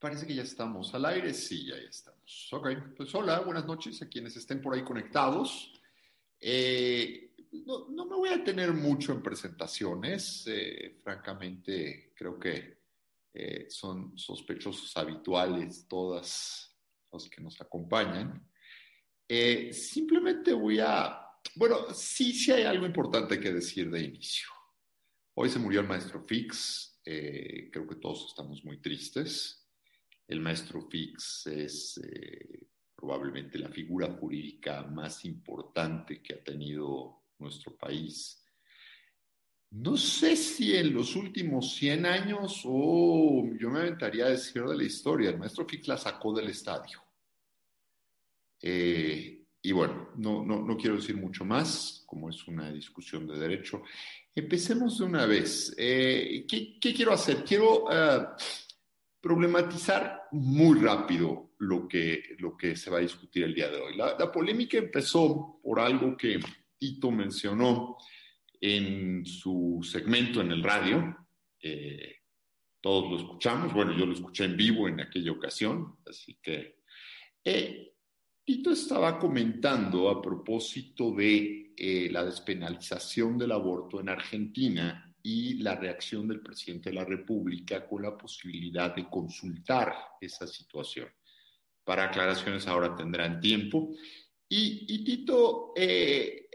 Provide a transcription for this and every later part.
Parece que ya estamos al aire. Sí, ya, estamos. Ok, pues hola, buenas noches a quienes estén por ahí conectados. Eh, voy a tener mucho en presentaciones. Eh, francamente, creo que eh, son sospechosos habituales todas los que nos acompañan. simplemente voy a, bueno, sí, sí hay algo importante que decir de inicio. Hoy se murió el maestro Fix. creo que todos estamos muy tristes. El maestro Fix es eh, probablemente la figura jurídica más importante que ha tenido nuestro país. No sé si en los últimos 100 años o yo me aventaría a decir de la historia, el maestro Fix la sacó del estadio. Eh, y bueno, no, no, quiero decir mucho más, como es una discusión de derecho. Empecemos de una vez. Eh, ¿qué, quiero hacer? Quiero problematizar muy rápido lo que, lo que se va a discutir el día de hoy. La, polémica empezó por algo que Tito mencionó en su segmento en el radio. Eh, todos lo escuchamos, bueno, yo lo escuché en vivo en aquella ocasión, así que eh, Tito estaba comentando a propósito de eh, la despenalización del aborto en Argentina y la reacción del presidente de la República con la posibilidad de consultar esa situación. Para aclaraciones ahora tendrán tiempo. Y, Tito, eh,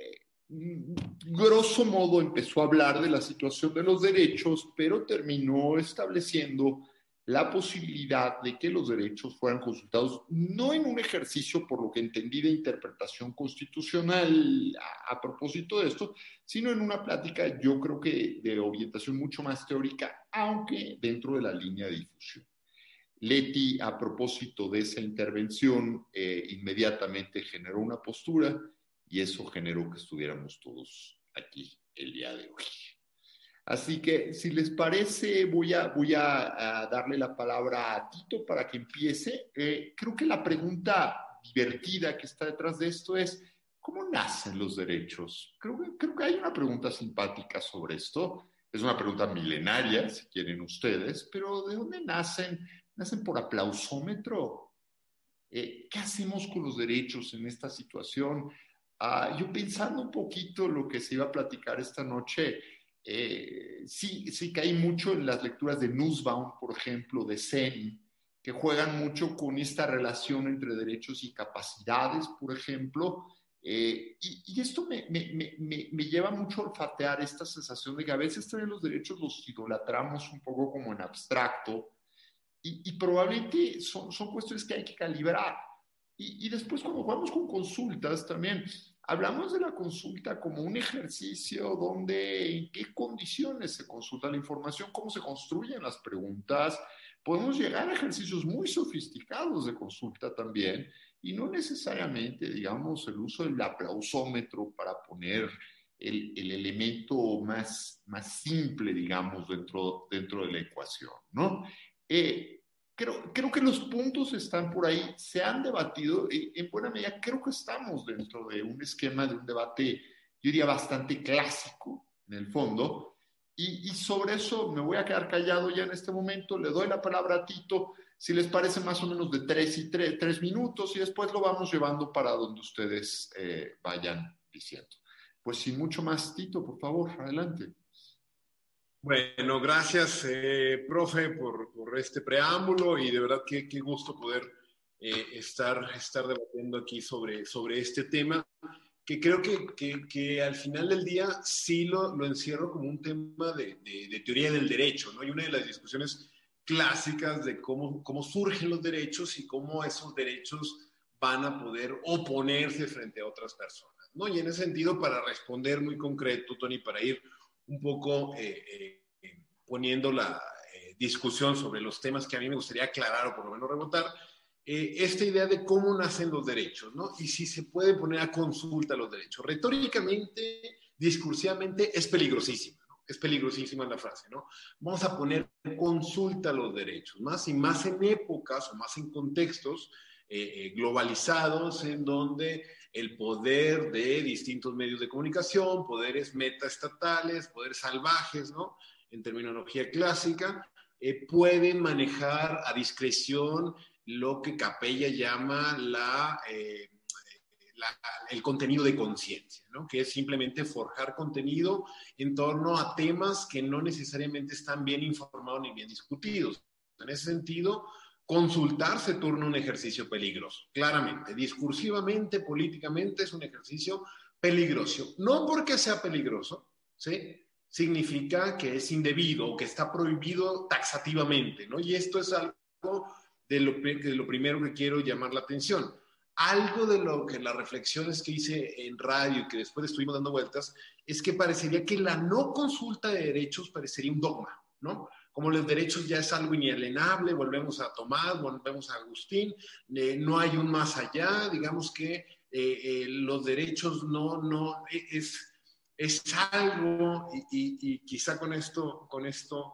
grosso modo, empezó a hablar de la situación de los derechos, pero terminó estableciendo la posibilidad de que los derechos fueran consultados, no en un ejercicio, por lo que entendí, de interpretación constitucional a, propósito de esto, sino en una plática, yo creo que de orientación mucho más teórica, aunque dentro de la línea de difusión. Leti, a propósito de esa intervención, eh, inmediatamente generó una postura y eso generó que estuviéramos todos aquí el día de hoy. Así que, si les parece, voy a, voy a, darle la palabra a Tito para que empiece. Eh, creo que la pregunta divertida que está detrás de esto es, ¿cómo nacen los derechos? Creo, creo que hay una pregunta simpática sobre esto. Es una pregunta milenaria, si quieren ustedes, pero ¿de dónde nacen? ¿Nacen por aplausómetro? Eh, ¿Qué hacemos con los derechos en esta situación? Ah, yo pensando un poquito lo que se iba a platicar esta noche, eh, sí, sí caí mucho en las lecturas de Nussbaum, por ejemplo, de Sen, que juegan mucho con esta relación entre derechos y capacidades, por ejemplo. Eh, y, esto me, me, me, me, lleva mucho a olfatear esta sensación de que a veces también los derechos los idolatramos un poco como en abstracto y, y probablemente son, son cuestiones que hay que calibrar. Y, y después cuando jugamos con consultas también, Hablamos de la consulta como un ejercicio donde en qué condiciones se consulta la información, cómo se construyen las preguntas. Podemos llegar a ejercicios muy sofisticados de consulta también y no necesariamente, digamos, el uso del aplausómetro para poner el, el elemento más, más simple, digamos, dentro, dentro de la ecuación, ¿no? Eh, Creo, creo, que los puntos están por ahí, se han debatido, y en buena medida creo que estamos dentro de un esquema de un debate, yo diría, bastante clásico en el fondo, y, y, sobre eso me voy a quedar callado ya en este momento, le doy la palabra a Tito, si les parece más o menos de tres y tres, tres minutos, y después lo vamos llevando para donde ustedes eh, vayan diciendo. Pues sin mucho más, Tito, por favor, adelante. Bueno, gracias, eh, profe, por, por, este preámbulo y de verdad qué, qué gusto poder eh, estar, estar debatiendo aquí sobre, sobre este tema, que creo que, que, que al final del día sí lo, lo encierro como un tema de, de, teoría del derecho, ¿no? Y una de las discusiones clásicas de cómo, cómo surgen los derechos y cómo esos derechos van a poder oponerse frente a otras personas, ¿no? Y en ese sentido, para responder muy concreto, Tony, para ir un poco eh, eh, poniendo la eh, discusión sobre los temas que a mí me gustaría aclarar o por lo menos rebotar, esta idea de cómo nacen los derechos, ¿no? Y si se puede poner a consulta los derechos. Retóricamente, discursivamente, es peligrosísima, es peligrosísima la frase, ¿no? Vamos a poner consulta los derechos, más y más en épocas o más en contextos eh, eh, globalizados en donde el poder de distintos medios de comunicación, poderes metaestatales, poderes salvajes, ¿no? En terminología clásica, eh, pueden manejar a discreción lo que Capella llama la, el contenido de conciencia, ¿no? que es simplemente forjar contenido en torno a temas que no necesariamente están bien informados ni bien discutidos. En ese sentido, consultar se torna un ejercicio peligroso, claramente, discursivamente, políticamente es un ejercicio peligroso. No porque sea peligroso, ¿sí? significa que es indebido que está prohibido taxativamente, ¿no? Y esto es algo de lo, de lo primero que quiero llamar la atención. Algo de lo que las reflexiones que hice en radio y que después estuvimos dando vueltas es que parecería que la no consulta de derechos parecería un dogma, ¿no? Como los derechos ya es algo inalienable, volvemos a Tomás, volvemos a Agustín, eh, no hay un más allá, digamos que eh, eh, los derechos no, no, e, es, es algo, y, quizá con esto, con esto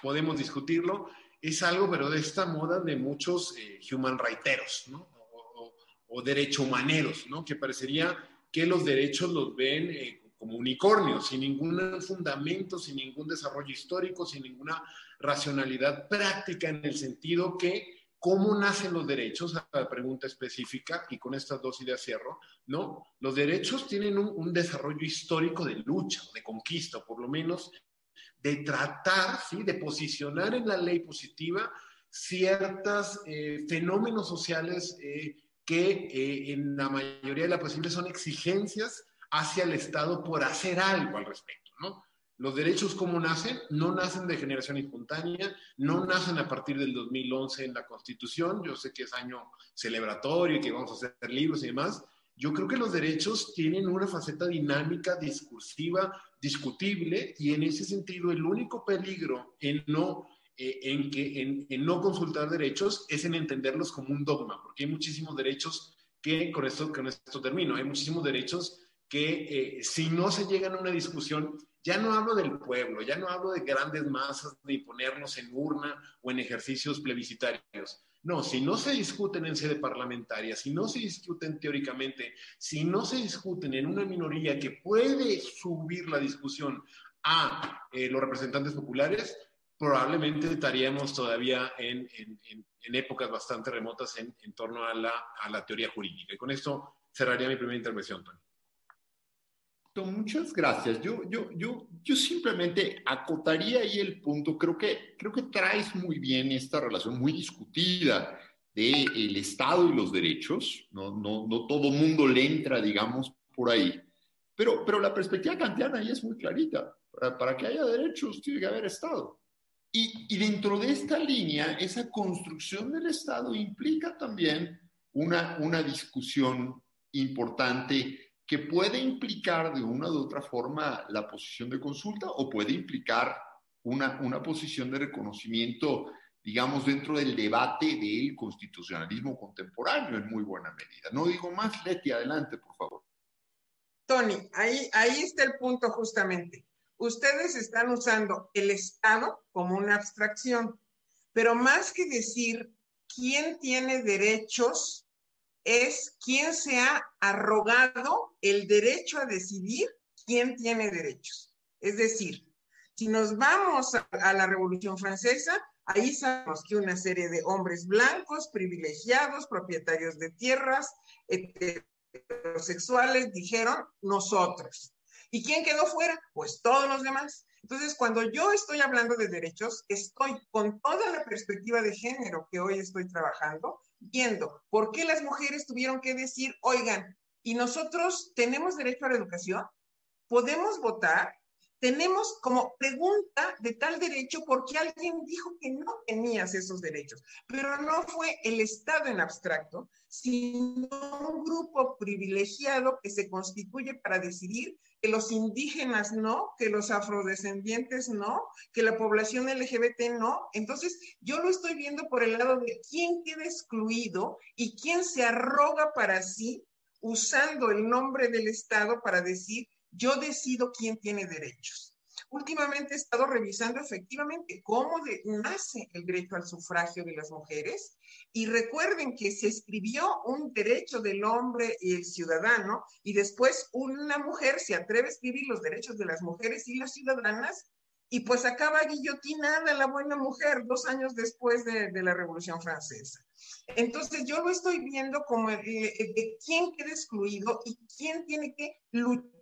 podemos discutirlo, es algo, pero de esta moda de muchos human righteros, ¿no? O, o, derecho humaneros, ¿no? Que parecería que los derechos los ven como unicornio, sin ningún fundamento, sin ningún desarrollo histórico, sin ninguna racionalidad práctica en el sentido que cómo nacen los derechos, a la pregunta específica, y con estas dos ideas cierro, ¿no? Los derechos tienen un, desarrollo histórico de lucha, de conquista, por lo menos de tratar, ¿sí? de posicionar en la ley positiva ciertos eh, fenómenos sociales eh, que eh, en la mayoría de las posibles son exigencias hacia el Estado por hacer algo al respecto, ¿no? Los derechos, ¿cómo nacen? No nacen de generación espontánea, no nacen a partir del 2011 en la Constitución. Yo sé que es año celebratorio y que vamos a hacer libros y demás. Yo creo que los derechos tienen una faceta dinámica, discursiva, discutible, y en ese sentido el único peligro en no, eh, en que, en, en no consultar derechos es en entenderlos como un dogma, porque hay muchísimos derechos que, con esto, con esto termino, hay muchísimos derechos que eh, si no se llega a una discusión, ya no hablo del pueblo, ya no hablo de grandes masas, de ponernos en urna o en ejercicios plebiscitarios. No, si no se discuten en sede parlamentaria, si no se discuten teóricamente, si no se discuten en una minoría que puede subir la discusión a eh, los representantes populares, probablemente estaríamos todavía en, épocas bastante remotas en, torno a la, a la, teoría jurídica. Y con esto cerraría mi primera intervención, Tony. Muchas gracias. Yo, yo, yo, yo simplemente acotaría ahí el punto. Creo que, creo que traes muy bien esta relación muy discutida del el Estado y los derechos. No, no, no todo mundo le entra, digamos, por ahí. Pero, pero la perspectiva kantiana ahí es muy clarita. Para, para que haya derechos tiene que haber Estado. Y, y dentro de esta línea, esa construcción del Estado implica también una, una discusión importante que puede implicar de una u otra forma la posición de consulta o puede implicar una, una posición de reconocimiento, digamos, dentro del debate del constitucionalismo contemporáneo en muy buena medida. No digo más, Leti, adelante, por favor. Tony, ahí, ahí está el punto justamente. Ustedes están usando el Estado como una abstracción, pero más que decir quién tiene derechos es quién se ha arrogado el derecho a decidir quién tiene derechos. Es decir, si nos vamos a, la Revolución Francesa, ahí sabemos que una serie de hombres blancos, privilegiados, propietarios de tierras, heterosexuales, dijeron nosotros. ¿Y quién quedó fuera? Pues todos los demás. Entonces, cuando yo estoy hablando de derechos, estoy con toda la perspectiva de género que hoy estoy trabajando, viendo por qué las mujeres tuvieron que decir, oigan, ¿y nosotros tenemos derecho a la educación? ¿Podemos votar? Tenemos como pregunta de tal derecho porque alguien dijo que no tenías esos derechos, pero no fue el Estado en abstracto, sino un grupo privilegiado que se constituye para decidir que los indígenas no, que los afrodescendientes no, que la población LGBT no. Entonces, yo lo estoy viendo por el lado de quién queda excluido y quién se arroga para sí usando el nombre del Estado para decir, yo decido quién tiene derechos. últimamente he estado revisando efectivamente cómo nace el derecho al sufragio de las mujeres y recuerden que se escribió un derecho del hombre y el ciudadano y después una mujer se atreve a escribir los derechos de las mujeres y las ciudadanas y pues acaba guillotinada la buena mujer dos años después de, la Revolución Francesa. Entonces yo lo estoy viendo como de quién queda excluido y quién tiene que luchar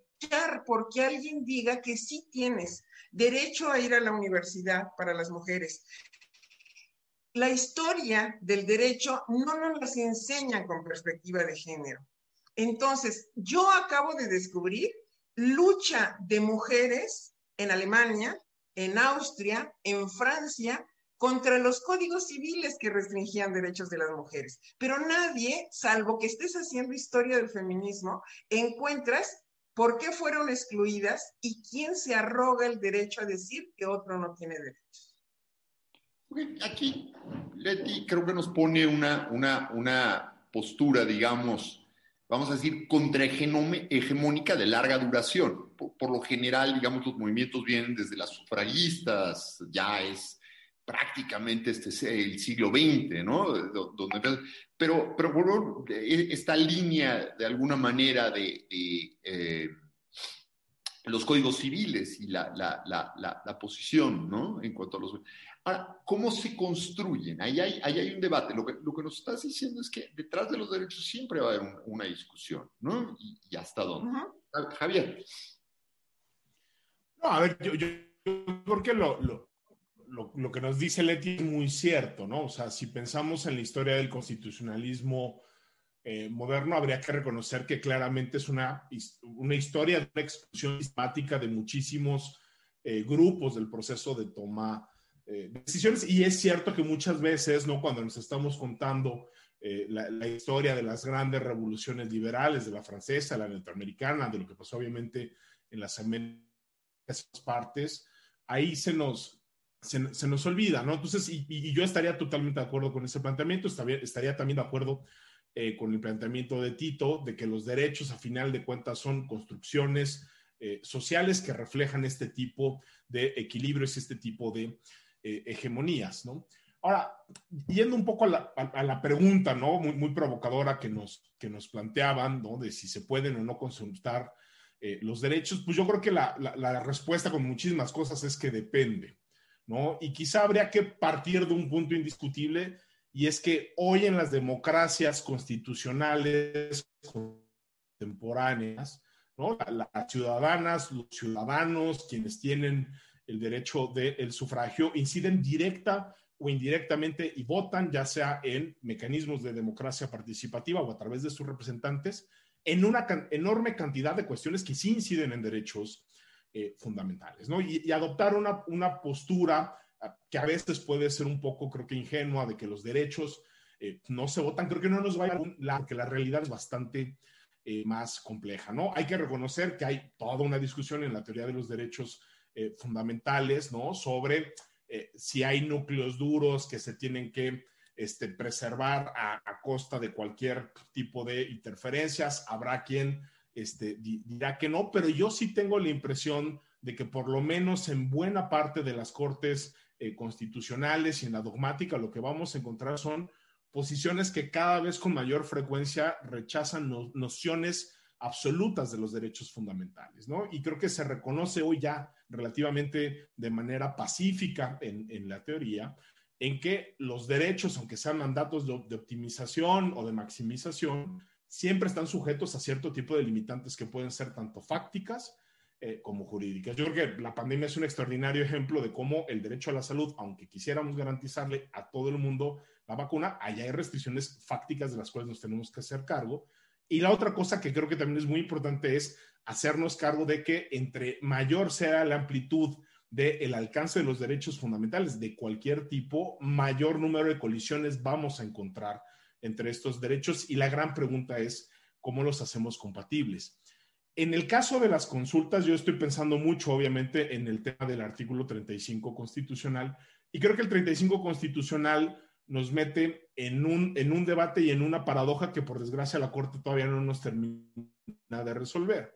porque alguien diga que sí tienes derecho a ir a la universidad para las mujeres. La historia del derecho no nos las enseñan con perspectiva de género. Entonces, yo acabo de descubrir lucha de mujeres en Alemania, en Austria, en Francia, contra los códigos civiles que restringían derechos de las mujeres. Pero nadie, salvo que estés haciendo historia del feminismo, encuentras por qué fueron excluidas y quién se arroga el derecho a decir que otro no tiene derechos. Aquí, Leti, creo que nos pone una, una, una postura, digamos, vamos a decir, contrahegemónica de larga duración. Por, lo general, digamos, los movimientos vienen desde las sufragistas, ya es prácticamente este el siglo XX, ¿no? Donde, pero, pero e, esta línea, de alguna manera, de, eh, los códigos civiles y la, la, la, la, posición, ¿no? En cuanto a los... Ahora, ¿cómo se construyen? Ahí hay, ahí hay un debate. Lo que, lo que, nos estás diciendo es que detrás de los derechos siempre va a haber una discusión, ¿no? Y, hasta dónde. Javier. No, a ver, yo, yo, creo que lo, lo, lo, lo, que nos dice Leti es muy cierto, ¿no? O sea, si pensamos en la historia del constitucionalismo eh, moderno, habría que reconocer que claramente es una, una historia de una exclusión sistemática de muchísimos eh, grupos del proceso de toma eh, decisiones. Y es cierto que muchas veces, ¿no? Cuando nos estamos contando la, historia de las grandes revoluciones liberales, de la francesa, la norteamericana, de lo que pasó obviamente en las Américas partes, ahí se nos, se, nos olvida, ¿no? Entonces, y, yo estaría totalmente de acuerdo con ese planteamiento, estaría, también de acuerdo eh, con el planteamiento de Tito, de que los derechos, a final de cuentas, son construcciones sociales que reflejan este tipo de equilibrios, este tipo de eh, hegemonías, ¿no? Ahora, yendo un poco a la, pregunta, ¿no? Muy, provocadora que nos, que nos planteaban, ¿no? De si se pueden o no consultar eh, los derechos, pues yo creo que la, la, respuesta con muchísimas cosas es que depende, ¿no? Y quizá habría que partir de un punto indiscutible y es que hoy en las democracias constitucionales contemporáneas. Las ciudadanas, los ciudadanos, quienes tienen el derecho del sufragio, inciden directa o indirectamente y votan, ya sea en mecanismos de democracia participativa o a través de sus representantes, en una enorme cantidad de cuestiones que sí inciden en derechos eh, fundamentales, ¿no? Y, adoptar una, una, postura ah, que a veces puede ser un poco, creo que ingenua, de que los derechos eh, no se votan, creo que no nos vaya a la, que la realidad es bastante eh, más compleja, ¿no? Hay que reconocer que hay toda una discusión en la teoría de los derechos fundamentales, ¿no? Sobre si hay núcleos duros que se tienen que este, preservar a, costa de cualquier tipo de interferencias. Habrá quien este, dirá que no, pero yo sí tengo la impresión de que por lo menos en buena parte de las cortes eh, constitucionales y en la dogmática lo que vamos a encontrar son posiciones que cada vez con mayor frecuencia rechazan nociones absolutas de los derechos fundamentales, ¿no? Y creo que se reconoce hoy ya relativamente de manera pacífica en, la teoría, en que los derechos, aunque sean mandatos de, optimización o de maximización, siempre están sujetos a cierto tipo de limitantes que pueden ser tanto fácticas eh, como jurídicas. Yo creo que la pandemia es un extraordinario ejemplo de cómo el derecho a la salud, aunque quisiéramos garantizarle a todo el mundo la vacuna, allá hay restricciones fácticas de las cuales nos tenemos que hacer cargo y la otra cosa que creo que también es muy importante es hacernos cargo de que entre mayor sea la amplitud del alcance de los derechos fundamentales de cualquier tipo, mayor número de colisiones vamos a encontrar entre estos derechos y la gran pregunta es cómo los hacemos compatibles. En el caso de las consultas, yo estoy pensando mucho, obviamente, en el tema del artículo 35 constitucional y creo que el 35 constitucional nos mete en un, en un debate y en una paradoja que por desgracia la Corte todavía no nos termina de resolver.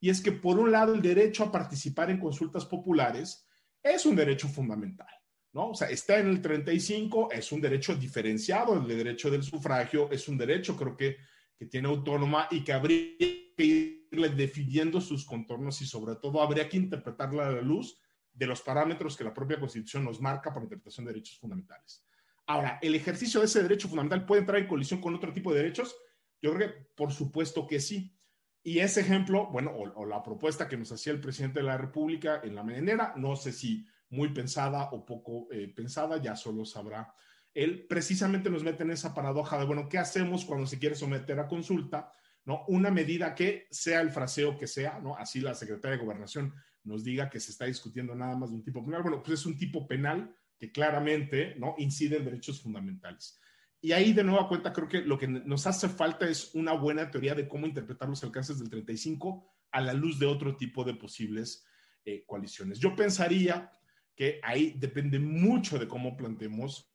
y es que por un lado el derecho a participar en consultas populares es un derecho fundamental, ¿no? O sea, está en el 35, es un derecho diferenciado del derecho del sufragio, es un derecho creo que, que tiene autónoma y que habría que irle definiendo sus contornos y sobre todo habría que interpretarla a la luz de los parámetros que la propia Constitución nos marca para interpretación de derechos fundamentales. Ahora, ¿el ejercicio de ese derecho fundamental puede entrar en colisión con otro tipo de derechos? Yo creo que por supuesto que sí. Y ese ejemplo, bueno, o, la propuesta que nos hacía el presidente de la República en la mañanera, no sé si muy pensada o poco eh, pensada, ya solo sabrá él, precisamente nos mete en esa paradoja de, bueno, ¿qué hacemos cuando se quiere someter a consulta? ¿No? Una medida que sea el fraseo que sea, ¿no? Así la secretaria de Gobernación nos diga que se está discutiendo nada más de un tipo penal. Bueno, pues es un tipo penal que claramente, ¿no? Incide en derechos fundamentales. Y ahí de nueva cuenta creo que lo que nos hace falta es una buena teoría de cómo interpretar los alcances del 35 a la luz de otro tipo de posibles eh, coaliciones. Yo pensaría que ahí depende mucho de cómo planteemos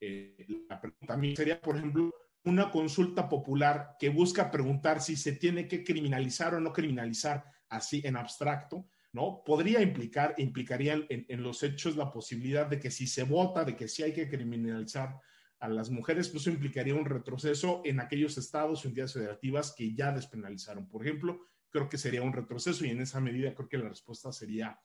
eh, la pregunta. Sería, por ejemplo, una consulta popular que busca preguntar si se tiene que criminalizar o no criminalizar así en abstracto, ¿no? Podría implicar, implicaría en, en los hechos la posibilidad de que si se vota, de que sí hay que criminalizar a las mujeres, pues eso implicaría un retroceso en aquellos estados o entidades federativas que ya despenalizaron. Por ejemplo, creo que sería un retroceso y en esa medida creo que la respuesta sería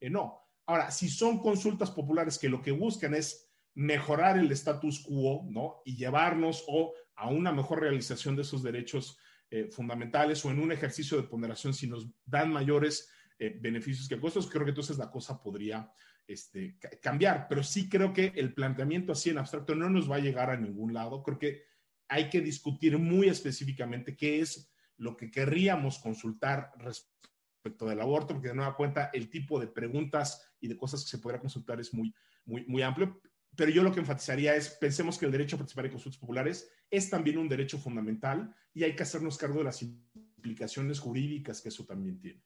eh, no. Ahora, si son consultas populares que lo que buscan es mejorar el status quo, ¿no? Y llevarnos o a una mejor realización de esos derechos eh, fundamentales o en un ejercicio de ponderación si nos dan mayores eh, beneficios que costos, creo que entonces la cosa podría este, cambiar, pero sí creo que el planteamiento así en abstracto no nos va a llegar a ningún lado. Creo que hay que discutir muy específicamente qué es lo que querríamos consultar respecto del aborto, porque de nueva cuenta el tipo de preguntas y de cosas que se podrá consultar es muy, muy, muy amplio. Pero yo lo que enfatizaría es, pensemos que el derecho a participar en consultas populares es también un derecho fundamental y hay que hacernos cargo de las implicaciones jurídicas que eso también tiene.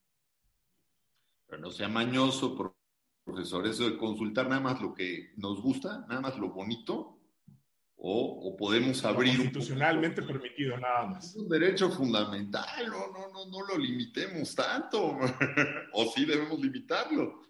Pero no sea mañoso, profesor, eso de consultar nada más lo que nos gusta, nada más lo bonito, o, podemos abrir... Constitucionalmente permitido, nada más. Es un derecho fundamental, no, no, no, no lo limitemos tanto, o sí debemos limitarlo.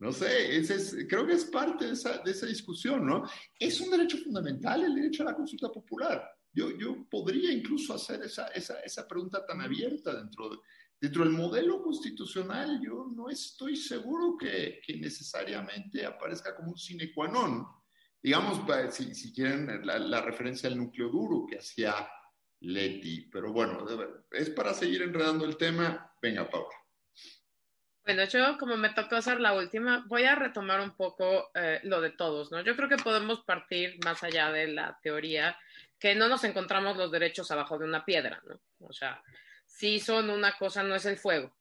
No sé, ese es, creo que es parte de esa, de esa discusión, ¿no? Es un derecho fundamental el derecho a la consulta popular. Yo, yo podría incluso hacer esa, esa, esa pregunta tan abierta dentro de, Dentro del modelo constitucional, yo no estoy seguro que, necesariamente aparezca como un sine qua non. Digamos, si, si quieren, la, referencia al núcleo duro que hacía Leti. Pero bueno, es para seguir enredando el tema. Venga, Paula. Bueno, yo como me tocó hacer la última, voy a retomar un poco eh, lo de todos, ¿no? Yo creo que podemos partir más allá de la teoría, que no nos encontramos los derechos abajo de una piedra, ¿no? O sea, sí son una cosa, no es el fuego.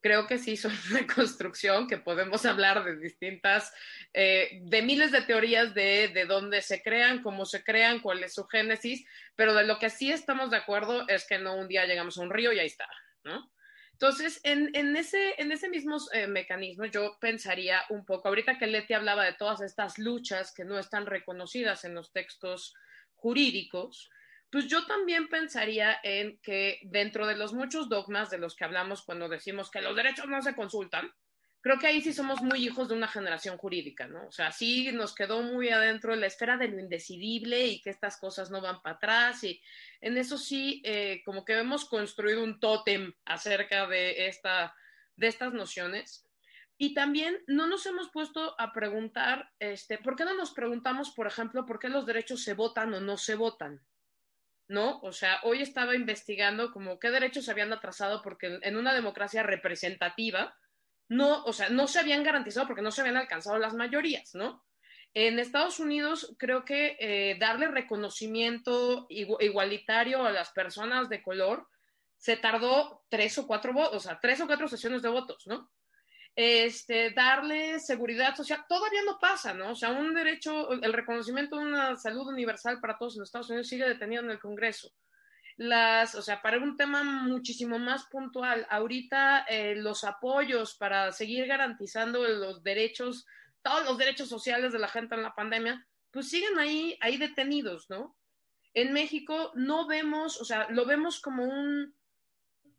Creo que sí son una construcción que podemos hablar de distintas, eh, de miles de teorías de, de dónde se crean, cómo se crean, cuál es su génesis, pero de lo que sí estamos de acuerdo es que no un día llegamos a un río y ahí está, ¿no? Entonces, en, ese, en ese mismo eh, mecanismo, yo pensaría un poco, ahorita que Leti hablaba de todas estas luchas que no están reconocidas en los textos jurídicos, pues yo también pensaría en que dentro de los muchos dogmas de los que hablamos cuando decimos que los derechos no se consultan, creo que ahí sí somos muy hijos de una generación jurídica, ¿no? O sea, sí nos quedó muy adentro la esfera de lo indecidible y que estas cosas no van para atrás y en eso sí, eh, como que hemos construido un tótem acerca de, esta, de estas nociones. Y también no nos hemos puesto a preguntar, este, ¿por qué no nos preguntamos, por ejemplo, por qué los derechos se votan o no se votan? ¿no? O sea, hoy estaba investigando como qué derechos se habían atrasado porque en una democracia representativa no, o sea, no se habían garantizado porque no se habían alcanzado las mayorías, ¿no? En Estados Unidos creo que eh, darle reconocimiento igualitario a las personas de color se tardó tres o cuatro votos, o sea, tres o cuatro sesiones de votos, ¿no? este, darle seguridad social, todavía no pasa, ¿no? O sea, un derecho, el reconocimiento de una salud universal para todos en Estados Unidos sigue detenido en el Congreso. Las, o sea, para un tema muchísimo más puntual, ahorita eh, los apoyos para seguir garantizando los derechos, todos los derechos sociales de la gente en la pandemia, pues siguen ahí, ahí detenidos, ¿no? En México no vemos, o sea, lo vemos como un,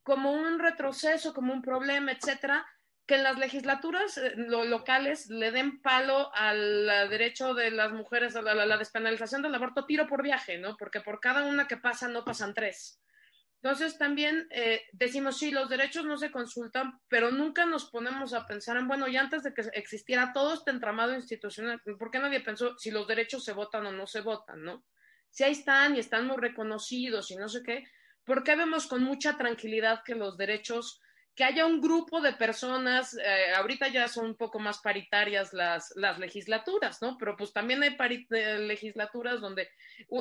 como un retroceso, como un problema, etcétera, que en las legislaturas eh, locales le den palo al derecho de las mujeres a la, despenalización del aborto tiro por viaje, ¿no? Porque por cada una que pasa no pasan tres. Entonces también eh, decimos, sí, los derechos no se consultan, pero nunca nos ponemos a pensar en, bueno, y antes de que existiera todo este entramado institucional, ¿por qué nadie pensó si los derechos se votan o no se votan, no? Si ahí están y están muy reconocidos y no sé qué, ¿por qué vemos con mucha tranquilidad que los derechos que haya un grupo de personas, eh, ahorita ya son un poco más paritarias las, las legislaturas, ¿no? Pero pues también hay eh, legislaturas donde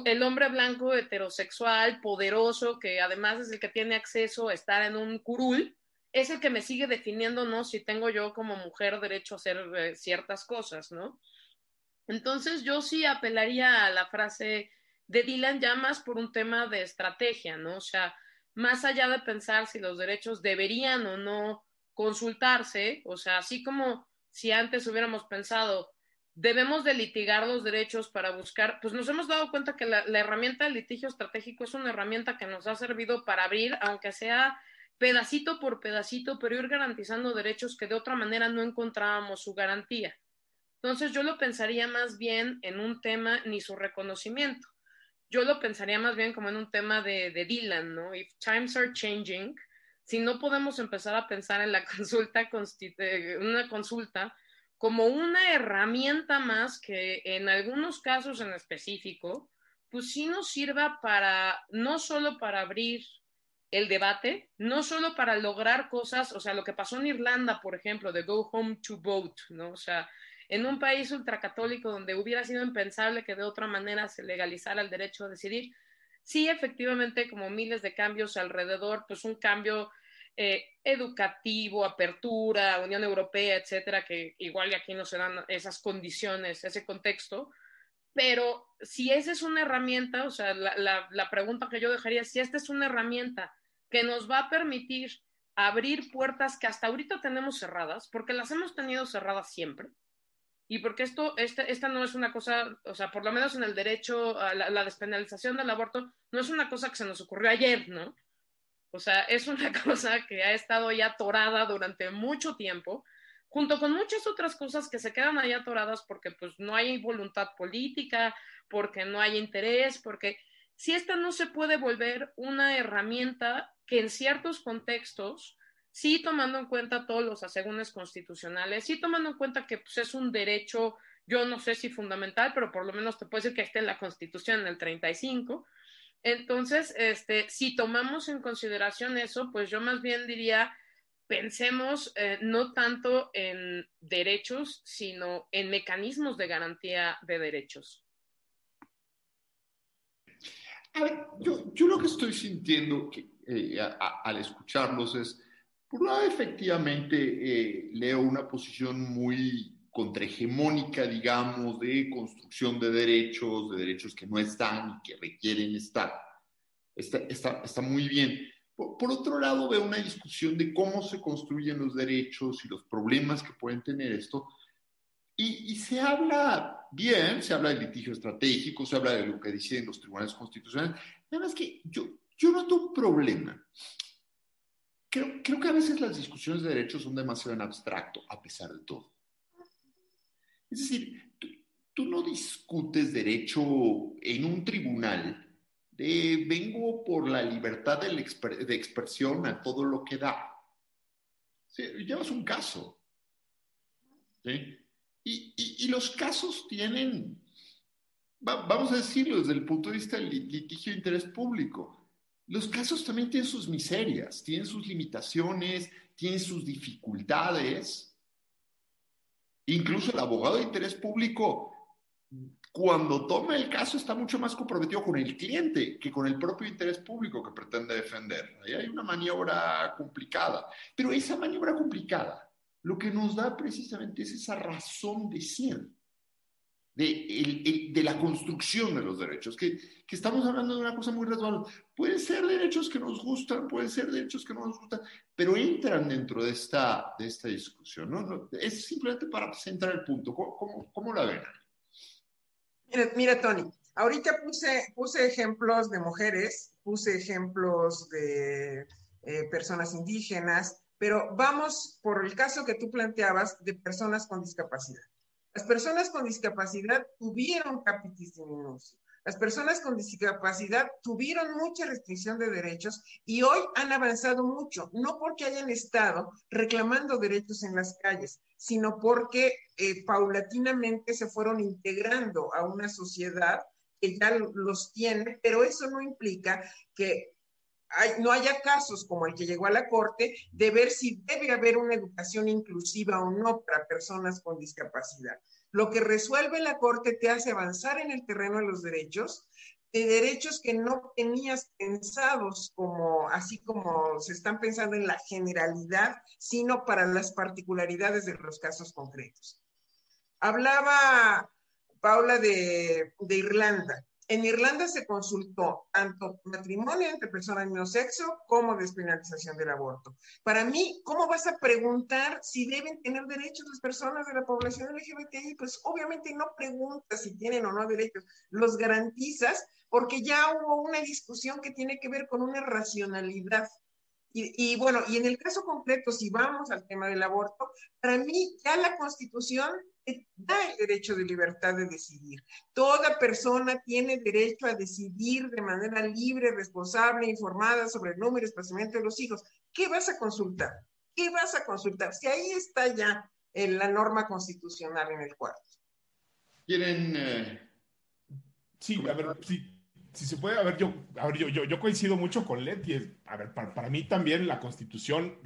el hombre blanco heterosexual, poderoso, que además es el que tiene acceso a estar en un curul, es el que me sigue definiendo, ¿no? Si tengo yo como mujer derecho a hacer eh, ciertas cosas, ¿no? Entonces yo sí apelaría a la frase de Dylan ya más por un tema de estrategia, ¿no? O sea, más allá de pensar si los derechos deberían o no consultarse, o sea, así como si antes hubiéramos pensado, debemos de litigar los derechos para buscar, pues nos hemos dado cuenta que la, herramienta del litigio estratégico es una herramienta que nos ha servido para abrir, aunque sea pedacito por pedacito, pero ir garantizando derechos que de otra manera no encontrábamos su garantía. Entonces yo lo pensaría más bien en un tema ni su reconocimiento yo lo pensaría más bien como en un tema de, Dylan, ¿no? If times are changing, si no podemos empezar a pensar en la consulta, eh, una consulta como una herramienta más que en algunos casos en específico, pues sí nos sirva para, no solo para abrir el debate, no solo para lograr cosas, o sea, lo que pasó en Irlanda, por ejemplo, de go home to vote, ¿no? O sea, en un país ultracatólico donde hubiera sido impensable que de otra manera se legalizara el derecho a decidir, sí, efectivamente, como miles de cambios alrededor, pues un cambio eh, educativo, apertura, Unión Europea, etcétera, que igual y aquí no se dan esas condiciones, ese contexto, pero si esa es una herramienta, o sea, la, la pregunta que yo dejaría si esta es una herramienta que nos va a permitir abrir puertas que hasta ahorita tenemos cerradas, porque las hemos tenido cerradas siempre, y porque esto, este, esta no es una cosa, o sea, por lo menos en el derecho a la, despenalización del aborto, no es una cosa que se nos ocurrió ayer, ¿no? O sea, es una cosa que ha estado ya atorada durante mucho tiempo, junto con muchas otras cosas que se quedan ahí atoradas porque pues no hay voluntad política, porque no hay interés, porque si esta no se puede volver una herramienta que en ciertos contextos sí tomando en cuenta todos los asegúnes constitucionales, sí tomando en cuenta que pues, es un derecho, yo no sé si fundamental, pero por lo menos te puedo decir que esté en la Constitución en el 35. Entonces, este, si tomamos en consideración eso, pues yo más bien diría, pensemos eh, no tanto en derechos, sino en mecanismos de garantía de derechos. A ver, yo, yo lo que estoy sintiendo eh, al escucharlos es, por un lado, efectivamente, eh, leo una posición muy contrahegemónica, digamos, de construcción de derechos, de derechos que no están y que requieren estar. Está, está, está muy bien. Por, otro lado, veo una discusión de cómo se construyen los derechos y los problemas que pueden tener esto. Y, y, se habla bien, se habla del litigio estratégico, se habla de lo que deciden los tribunales constitucionales. Nada más que yo, yo noto un problema creo, creo que a veces las discusiones de derechos son demasiado en abstracto, a pesar de todo. Es decir, tú, no discutes derecho en un tribunal de vengo por la libertad de, de expresión a todo lo que da. Llevas un caso. ¿sí? Y, y, y, los casos tienen, vamos a decirlo desde el punto de vista del litigio de interés público, los casos también tienen sus miserias, tienen sus limitaciones, tienen sus dificultades. Incluso el abogado de interés público, cuando toma el caso, está mucho más comprometido con el cliente que con el propio interés público que pretende defender. Ahí hay una maniobra complicada. Pero esa maniobra complicada, lo que nos da precisamente es esa razón de ser de, la construcción de los derechos, que, estamos hablando de una cosa muy resbalosa. Pueden ser derechos que nos gustan, pueden ser derechos que no nos gustan, pero entran dentro de esta, de esta discusión. ¿no? Es simplemente para centrar el punto. ¿Cómo, cómo, la ven? Mira, Tony, ahorita puse, puse ejemplos de mujeres, puse ejemplos de eh, personas indígenas, pero vamos por el caso que tú planteabas de personas con discapacidad. Las personas con discapacidad tuvieron capitis. Las personas con discapacidad tuvieron mucha restricción de derechos y hoy han avanzado mucho, no porque hayan estado reclamando derechos en las calles, sino porque eh, paulatinamente se fueron integrando a una sociedad que ya los tiene, pero eso no implica que no haya casos como el que llegó a la Corte de ver si debe haber una educación inclusiva o no para personas con discapacidad. Lo que resuelve la Corte te hace avanzar en el terreno de los derechos, de derechos que no tenías pensados como, así como se están pensando en la generalidad, sino para las particularidades de los casos concretos. Hablaba Paula de, de Irlanda. En Irlanda se consultó tanto matrimonio entre personas de mismo sexo como despenalización del aborto. Para mí, ¿cómo vas a preguntar si deben tener derechos las personas de la población LGBTI? Pues obviamente no preguntas si tienen o no derechos, los garantizas porque ya hubo una discusión que tiene que ver con una racionalidad. Y, y, bueno, y en el caso concreto, si vamos al tema del aborto, para mí ya la constitución da el derecho de libertad de decidir. Toda persona tiene derecho a decidir de manera libre, responsable, informada sobre el número y espaciamiento de los hijos. ¿Qué vas a consultar? ¿Qué vas a consultar? Si ahí está ya en la norma constitucional en el cuarto. ¿Quieren...? Eh, sí, a ver, sí, si se puede, a ver, yo, a ver, yo, yo, yo coincido mucho con Leti. A ver, para, para mí también la constitución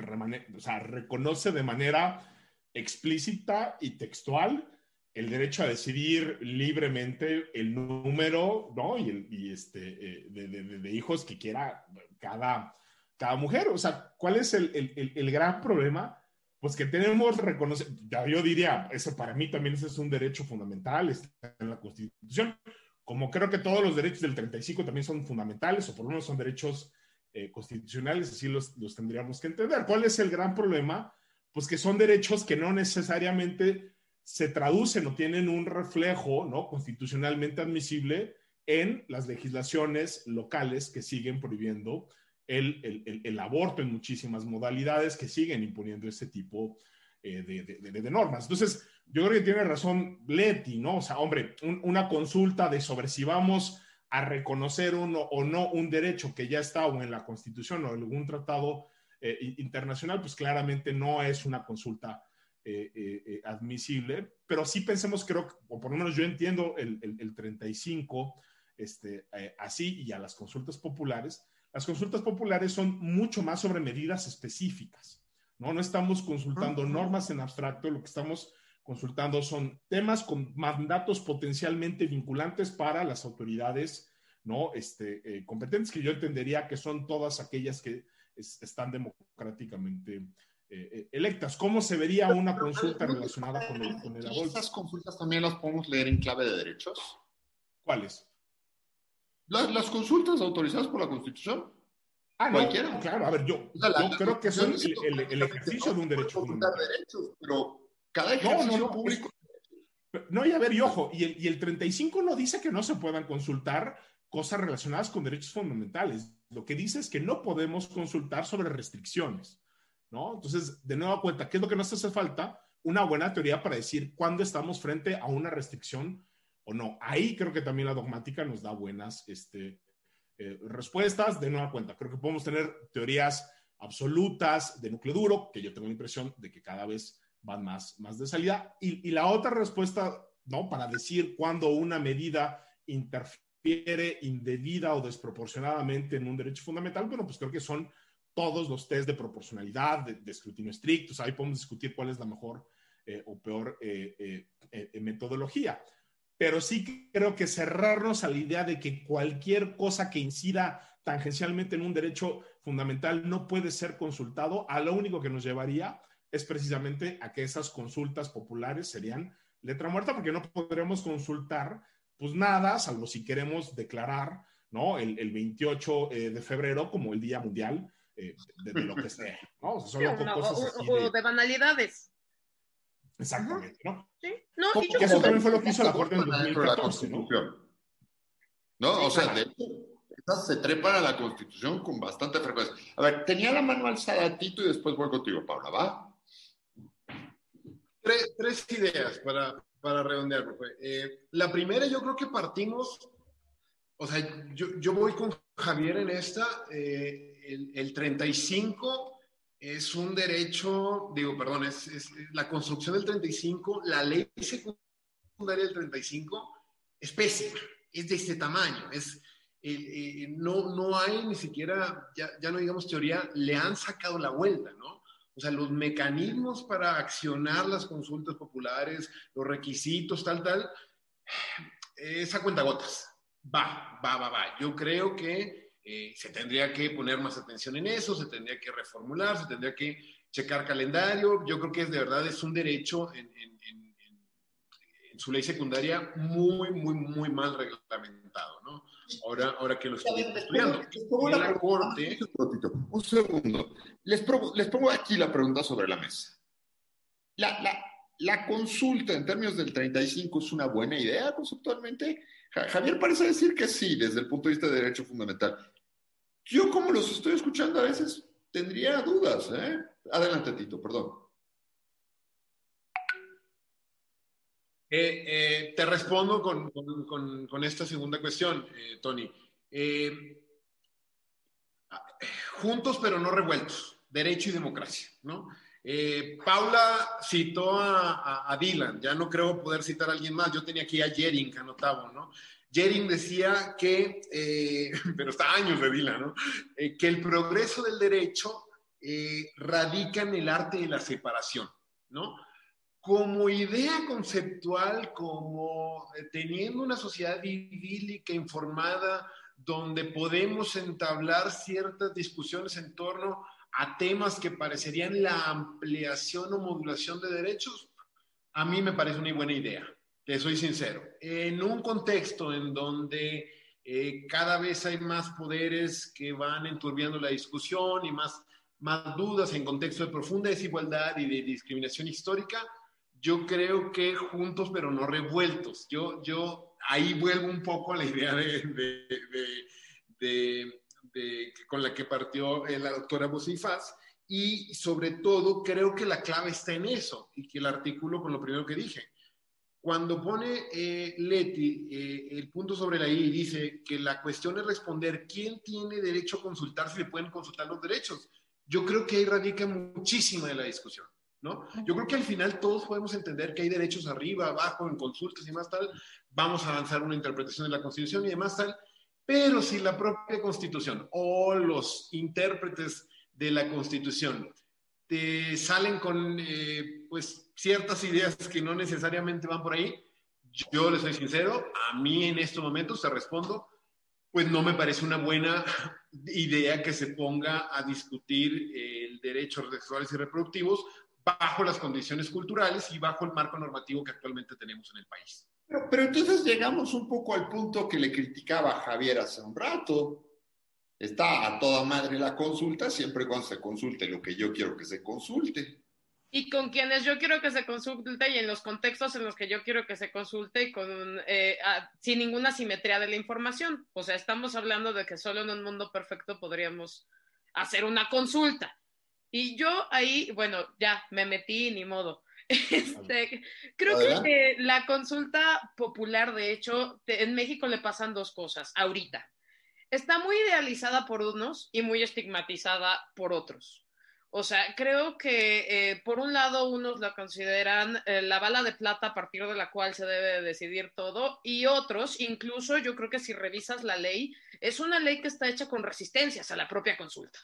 o sea, reconoce de manera explícita y textual el derecho a decidir libremente el número ¿no? y, este, eh, de, hijos que quiera cada, cada mujer. O sea, ¿cuál es el, el, el gran problema? Pues que tenemos reconocer, yo diría, eso para mí también ese es un derecho fundamental, está en la Constitución, como creo que todos los derechos del 35 también son fundamentales, o por lo menos son derechos eh, constitucionales, así los, los tendríamos que entender. ¿Cuál es el gran problema? Pues que son derechos que no necesariamente se traducen o tienen un reflejo ¿no? constitucionalmente admisible en las legislaciones locales que siguen prohibiendo el, aborto en muchísimas modalidades, que siguen imponiendo ese tipo eh, de, normas. Entonces, yo creo que tiene razón Leti, ¿no? O sea, hombre, una consulta de sobre si vamos a reconocer uno o no un derecho que ya está o en la Constitución o en algún tratado eh, internacional, pues claramente no es una consulta eh, eh, admisible, pero sí pensemos, creo, o por lo menos yo entiendo el, el, 35 este, así y a las consultas populares. Las consultas populares son mucho más sobre medidas específicas, ¿no? No estamos consultando normas en abstracto, lo que estamos consultando son temas con mandatos potencialmente vinculantes para las autoridades, ¿no? Este, competentes, que yo entendería que son todas aquellas que están democráticamente eh, eh, electas. ¿Cómo se vería una consulta relacionada con el, con el aborto? ¿Estas consultas también las podemos leer en clave de derechos? ¿Cuáles? Las, consultas autorizadas por la Constitución. Ah, Cualquiera. no, claro, a ver, yo, creo que son el, el, ejercicio de un derecho fundamental. Derechos, pero cada ejercicio no, no, público... No, y a ver, y ojo, y el, y el 35 no dice que no se puedan consultar cosas relacionadas con derechos fundamentales. Lo que dice es que no podemos consultar sobre restricciones, ¿no? Entonces, de nueva cuenta, ¿qué es lo que nos hace falta? Una buena teoría para decir cuándo estamos frente a una restricción o no. Ahí creo que también la dogmática nos da buenas este, eh, respuestas. De nueva cuenta, creo que podemos tener teorías absolutas de núcleo duro, que yo tengo la impresión de que cada vez van más, más de salida. Y, y la otra respuesta, ¿no? Para decir cuándo una medida interfiere indebida o desproporcionadamente en un derecho fundamental, bueno, pues creo que son todos los test de proporcionalidad, de, escrutinio estricto, ahí podemos discutir cuál es la mejor eh, o peor eh, eh, metodología. Pero sí creo que cerrarnos a la idea de que cualquier cosa que incida tangencialmente en un derecho fundamental no puede ser consultado, a lo único que nos llevaría es precisamente a que esas consultas populares serían letra muerta, porque no podremos consultar pues nada, salvo si queremos declarar, ¿no? El, el 28 eh, de febrero como el Día Mundial eh, de, lo que sea, ¿no? O, sea, cosas o, de... banalidades. Exactamente, ¿no? Sí, no, y eso también fue lo que hizo la Corte en 2014, ¿no? No, o sea, de hecho, se trepan a la Constitución con bastante frecuencia. A ver, tenía la mano alzada Tito y después voy contigo, Paula, ¿va? Tres, tres ideas para, para redondear, eh, la primera, yo creo que partimos, o sea, yo, yo voy con Javier en esta, eh, el, el, 35 es un derecho, digo, perdón, es, la construcción del 35, la ley secundaria del 35 es pésima, es de este tamaño, es, eh, no, no hay ni siquiera, ya, ya no digamos teoría, le han sacado la vuelta, ¿no? O sea, los mecanismos para accionar las consultas populares, los requisitos, tal, tal, esa cuenta gotas. Va, va, va, va. Yo creo que eh, se tendría que poner más atención en eso, se tendría que reformular, se tendría que checar calendario. Yo creo que es de verdad es un derecho en, en, en, en su ley secundaria muy, muy, muy mal reglamentado, ¿no? Ahora, ahora que lo estoy estudiando. La corte... Un segundo. Les, pongo, les pongo aquí la pregunta sobre la mesa. La, la, la, consulta en términos del 35 es una buena idea conceptualmente. Javier parece decir que sí, desde el punto de vista de derecho fundamental. Yo, como los estoy escuchando a veces, tendría dudas. ¿eh? Adelante, Tito, perdón. Eh, eh, te respondo con, esta segunda cuestión, eh, Tony. juntos pero no revueltos, derecho y democracia, ¿no? Paula citó a, Dylan, ya no creo poder citar a alguien más, yo tenía aquí a Jering anotado, ¿no? Jering decía que, pero está años de Dylan, ¿no? que el progreso del derecho radica en el arte de la separación, ¿no? Como idea conceptual, como eh, teniendo una sociedad idílica, informada, donde podemos entablar ciertas discusiones en torno a temas que parecerían la ampliación o modulación de derechos, a mí me parece una buena idea, te soy sincero. En un contexto en donde eh, cada vez hay más poderes que van enturbiando la discusión y más, más dudas en contexto de profunda desigualdad y de discriminación histórica, yo creo que juntos pero no revueltos. Yo, yo ahí vuelvo un poco a la idea de, de, de, con la que partió la doctora Bocifaz y sobre todo creo que la clave está en eso y que el artículo con lo primero que dije. Cuando pone eh, Leti eh, el punto sobre la I y dice que la cuestión es responder quién tiene derecho a consultar si le pueden consultar los derechos, yo creo que ahí radica muchísima de la discusión. ¿No? Yo creo que al final todos podemos entender que hay derechos arriba, abajo, en consultas y más tal. Vamos a avanzar una interpretación de la Constitución y demás tal. Pero si la propia Constitución o los intérpretes de la Constitución te salen con eh, pues ciertas ideas que no necesariamente van por ahí, yo les soy sincero, a mí en estos momentos te respondo, pues no me parece una buena idea que se ponga a discutir el derecho sexuales y reproductivos bajo las condiciones culturales y bajo el marco normativo que actualmente tenemos en el país. Pero, pero entonces llegamos un poco al punto que le criticaba Javier hace un rato. Está a toda madre la consulta siempre cuando se consulte lo que yo quiero que se consulte. Y con quienes yo quiero que se consulte y en los contextos en los que yo quiero que se consulte y con, eh, a, sin ninguna simetría de la información. O sea, estamos hablando de que solo en un mundo perfecto podríamos hacer una consulta y yo ahí, bueno, ya me metí, ni modo. Este, creo que la consulta popular, de hecho, en México le pasan dos cosas ahorita. Está muy idealizada por unos y muy estigmatizada por otros. O sea, creo que eh, por un lado unos la consideran eh, la bala de plata a partir de la cual se debe decidir todo y otros, incluso yo creo que si revisas la ley, es una ley que está hecha con resistencias a la propia consulta.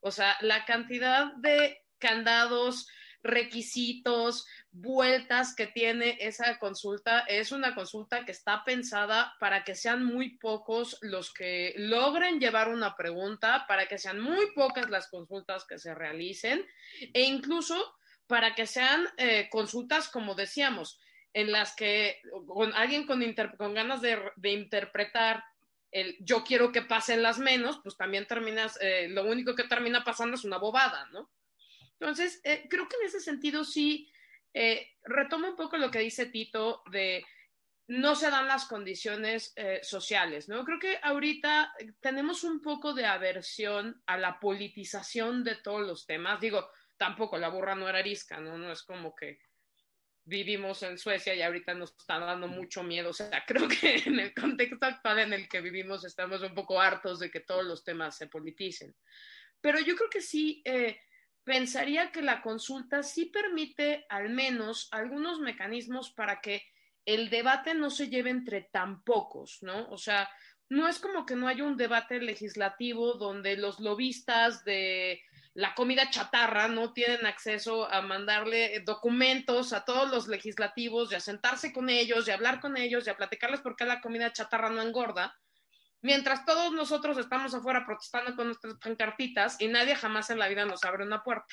O sea, la cantidad de candados, requisitos, vueltas que tiene esa consulta es una consulta que está pensada para que sean muy pocos los que logren llevar una pregunta, para que sean muy pocas las consultas que se realicen e incluso para que sean eh, consultas, como decíamos, en las que con alguien con, ganas de interpretar el yo quiero que pasen las menos, pues también terminas, eh, lo único que termina pasando es una bobada, ¿no? Entonces, eh, creo que en ese sentido sí, eh, retomo un poco lo que dice Tito de no se dan las condiciones sociales, ¿no? Creo que ahorita tenemos un poco de aversión a la politización de todos los temas. Digo, tampoco la burra no era arisca, ¿no? No es como que vivimos en Suecia y ahorita nos está dando mucho miedo. O sea, creo que en el contexto actual en el que vivimos estamos un poco hartos de que todos los temas se politicen. Pero yo creo que sí, eh, pensaría que la consulta sí permite al menos algunos mecanismos para que el debate no se lleve entre tan pocos, ¿no? O sea, no es como que no haya un debate legislativo donde los lobistas de la comida chatarra no tienen acceso a mandarle documentos a todos los legislativos y a sentarse con ellos y a hablar con ellos y a platicarles por qué la comida chatarra no engorda, mientras todos nosotros estamos afuera protestando con nuestras pancartitas y nadie jamás en la vida nos abre una puerta.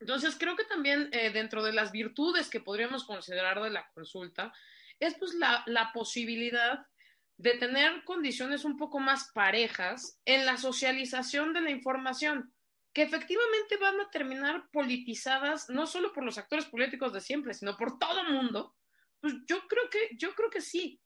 Entonces, creo que también eh, dentro de las virtudes que podríamos considerar de la consulta es pues la, la posibilidad de tener condiciones un poco más parejas en la socialización de la información, que efectivamente van a terminar politizadas no solo por los actores políticos de siempre, sino por todo el mundo. Pues yo creo que, yo creo que sí.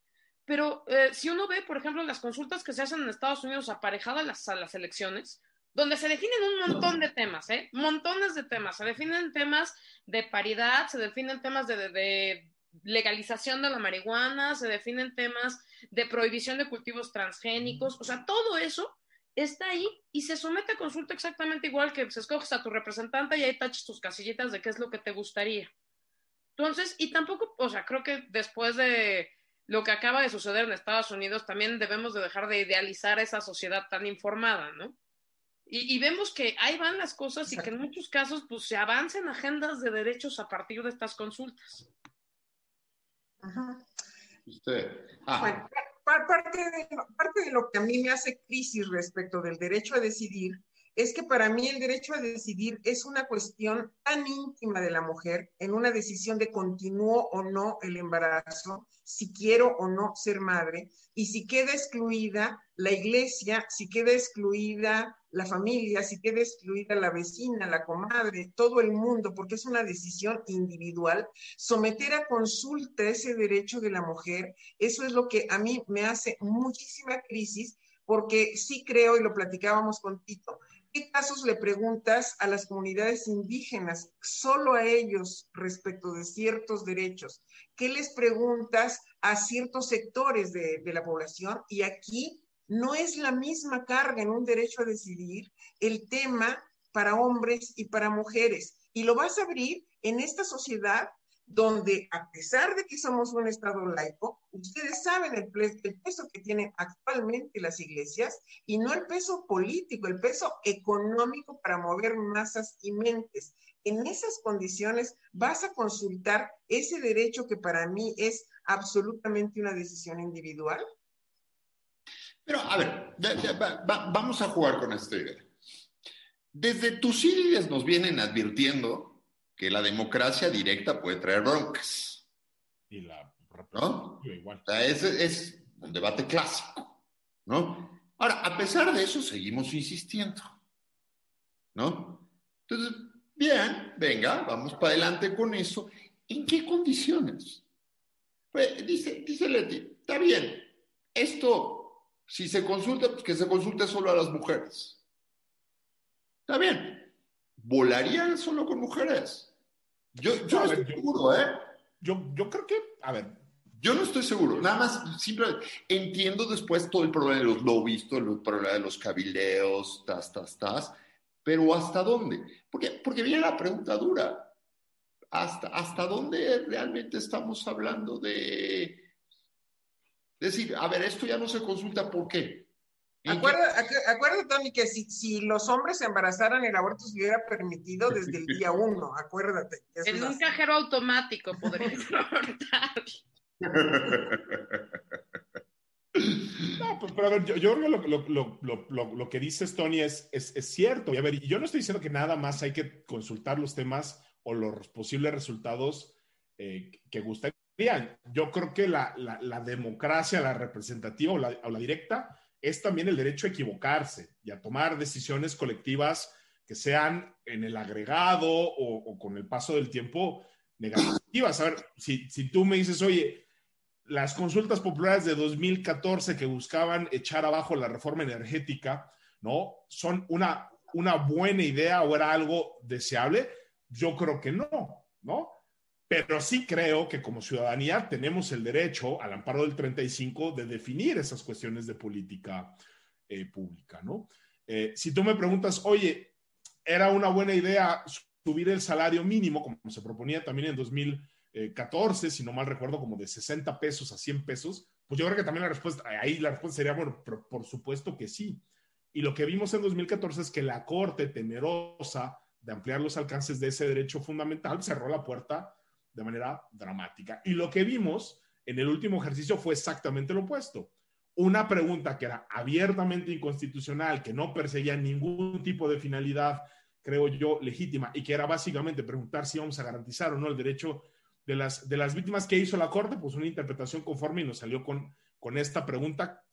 Pero eh, si uno ve, por ejemplo, las consultas que se hacen en Estados Unidos aparejadas a las, a las elecciones, donde se definen un montón de temas, ¿eh? Montones de temas. Se definen temas de paridad, se definen temas de, legalización de la marihuana, se definen temas de prohibición de cultivos transgénicos, o sea, todo eso está ahí y se somete a consulta exactamente igual que se escoges a tu representante y ahí tachas tus casillitas de qué es lo que te gustaría. Entonces, y tampoco, o sea, creo que después de lo que acaba de suceder en Estados Unidos, también debemos de dejar de idealizar esa sociedad tan informada, ¿no? Y, vemos que ahí van las cosas y que en muchos casos pues se avanzan agendas de derechos a partir de estas consultas. Ajá. Ah. Bueno, parte de, parte de lo que a mí me hace crisis respecto del derecho a decidir es que para mí el derecho a decidir es una cuestión tan íntima de la mujer en una decisión de continúo o no el embarazo, si quiero o no ser madre, y si queda excluida la iglesia, si queda excluida la familia, si queda excluida la vecina, la comadre, todo el mundo, porque es una decisión individual, someter a consulta ese derecho de la mujer, eso es lo que a mí me hace muchísima crisis, porque sí creo, y lo platicábamos con Tito, ¿Qué casos le preguntas a las comunidades indígenas, solo a ellos respecto de ciertos derechos? ¿Qué les preguntas a ciertos sectores de, de la población? Y aquí no es la misma carga en un derecho a decidir el tema para hombres y para mujeres. Y lo vas a abrir en esta sociedad donde a pesar de que somos un Estado laico, ustedes saben el, peso que tienen actualmente las iglesias y no el peso político, el peso económico para mover masas y mentes. En esas condiciones vas a consultar ese derecho que para mí es absolutamente una decisión individual. Pero, a ver, vamos a jugar con esta idea. Desde Tucídides nos vienen advirtiendo que la democracia directa puede traer broncas. Y la ¿no? igual. O sea, ese es un debate clásico, ¿no? Ahora, a pesar de eso, seguimos insistiendo, ¿no? Entonces, bien, venga, vamos para adelante con eso. ¿En qué condiciones? Pues, dice, dice Leti, está bien, esto, si se consulta, pues que se consulte solo a las mujeres. Está bien, volarían solo con mujeres. Yo, yo no estoy seguro, ¿eh? Yo, yo creo que, a ver. Yo no estoy seguro, nada más, simplemente entiendo después todo el problema de los lobbies, todo el problema de los cabildeos, tas, tas, tas, pero ¿hasta dónde? Porque, porque viene la pregunta dura. ¿Hasta, ¿Hasta dónde realmente estamos hablando de decir, a ver, esto ya no se consulta, ¿por qué? Acuérdate, Tony, que si, los hombres se embarazaran, el aborto se hubiera permitido desde el día uno, acuérdate. En un cajero automático podría abortar. No, pues, pero a ver, yo, creo que lo, que dices, Tony, es, es, cierto. Y a ver, yo no estoy diciendo que nada más hay que consultar los temas o los posibles resultados eh, que gustarían. Yo creo que la, democracia, la representativa o la directa, es también el derecho a equivocarse y a tomar decisiones colectivas que sean en el agregado o, con el paso del tiempo negativas. A ver, si, tú me dices, oye, las consultas populares de 2014 que buscaban echar abajo la reforma energética, ¿no? ¿Son una, una buena idea o era algo deseable? Yo creo que no, ¿no? Pero sí creo que como ciudadanía tenemos el derecho, al amparo del 35, de definir esas cuestiones de política eh, pública, ¿no? Eh, si tú me preguntas, oye, ¿era una buena idea subir el salario mínimo, como se proponía también en 2014, si no mal recuerdo, como de 60 pesos a 100 pesos? Pues yo creo que también la respuesta, ahí la respuesta sería, bueno, por supuesto que sí. Y lo que vimos en 2014 es que la Corte, temerosa de ampliar los alcances de ese derecho fundamental, cerró la puerta de manera dramática. Y lo que vimos en el último ejercicio fue exactamente lo opuesto. Una pregunta que era abiertamente inconstitucional, que no perseguía ningún tipo de finalidad, creo yo, legítima, y que era básicamente preguntar si vamos a garantizar o no el derecho de las, de las víctimas que hizo la Corte, pues una interpretación conforme y nos salió con, con esta pregunta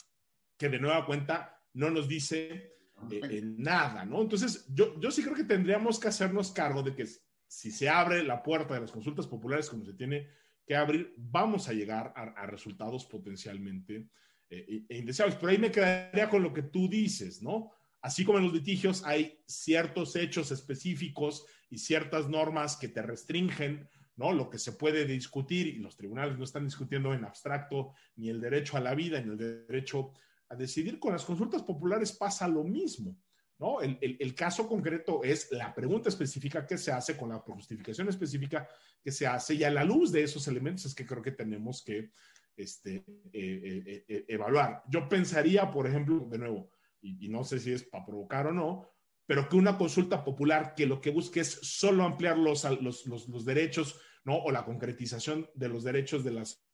que de nueva cuenta no nos dice eh, nada, ¿no? Entonces, yo, yo sí creo que tendríamos que hacernos cargo de que si se abre la puerta de las consultas populares como se tiene que abrir, vamos a llegar a, resultados potencialmente eh, e indeseables. Pero ahí me quedaría con lo que tú dices, ¿no? Así como en los litigios hay ciertos hechos específicos y ciertas normas que te restringen, ¿no? Lo que se puede discutir y los tribunales no están discutiendo en abstracto ni el derecho a la vida ni el derecho a decidir. Con las consultas populares pasa lo mismo. ¿No? El, caso concreto es la pregunta específica que se hace con la justificación específica que se hace y a la luz de esos elementos es que creo que tenemos que este, eh, eh, eh, evaluar. Yo pensaría, por ejemplo, de nuevo, y, no sé si es para provocar o no, pero que una consulta popular que lo que busque es solo ampliar los, los derechos, ¿no? O la concretización de los derechos de las,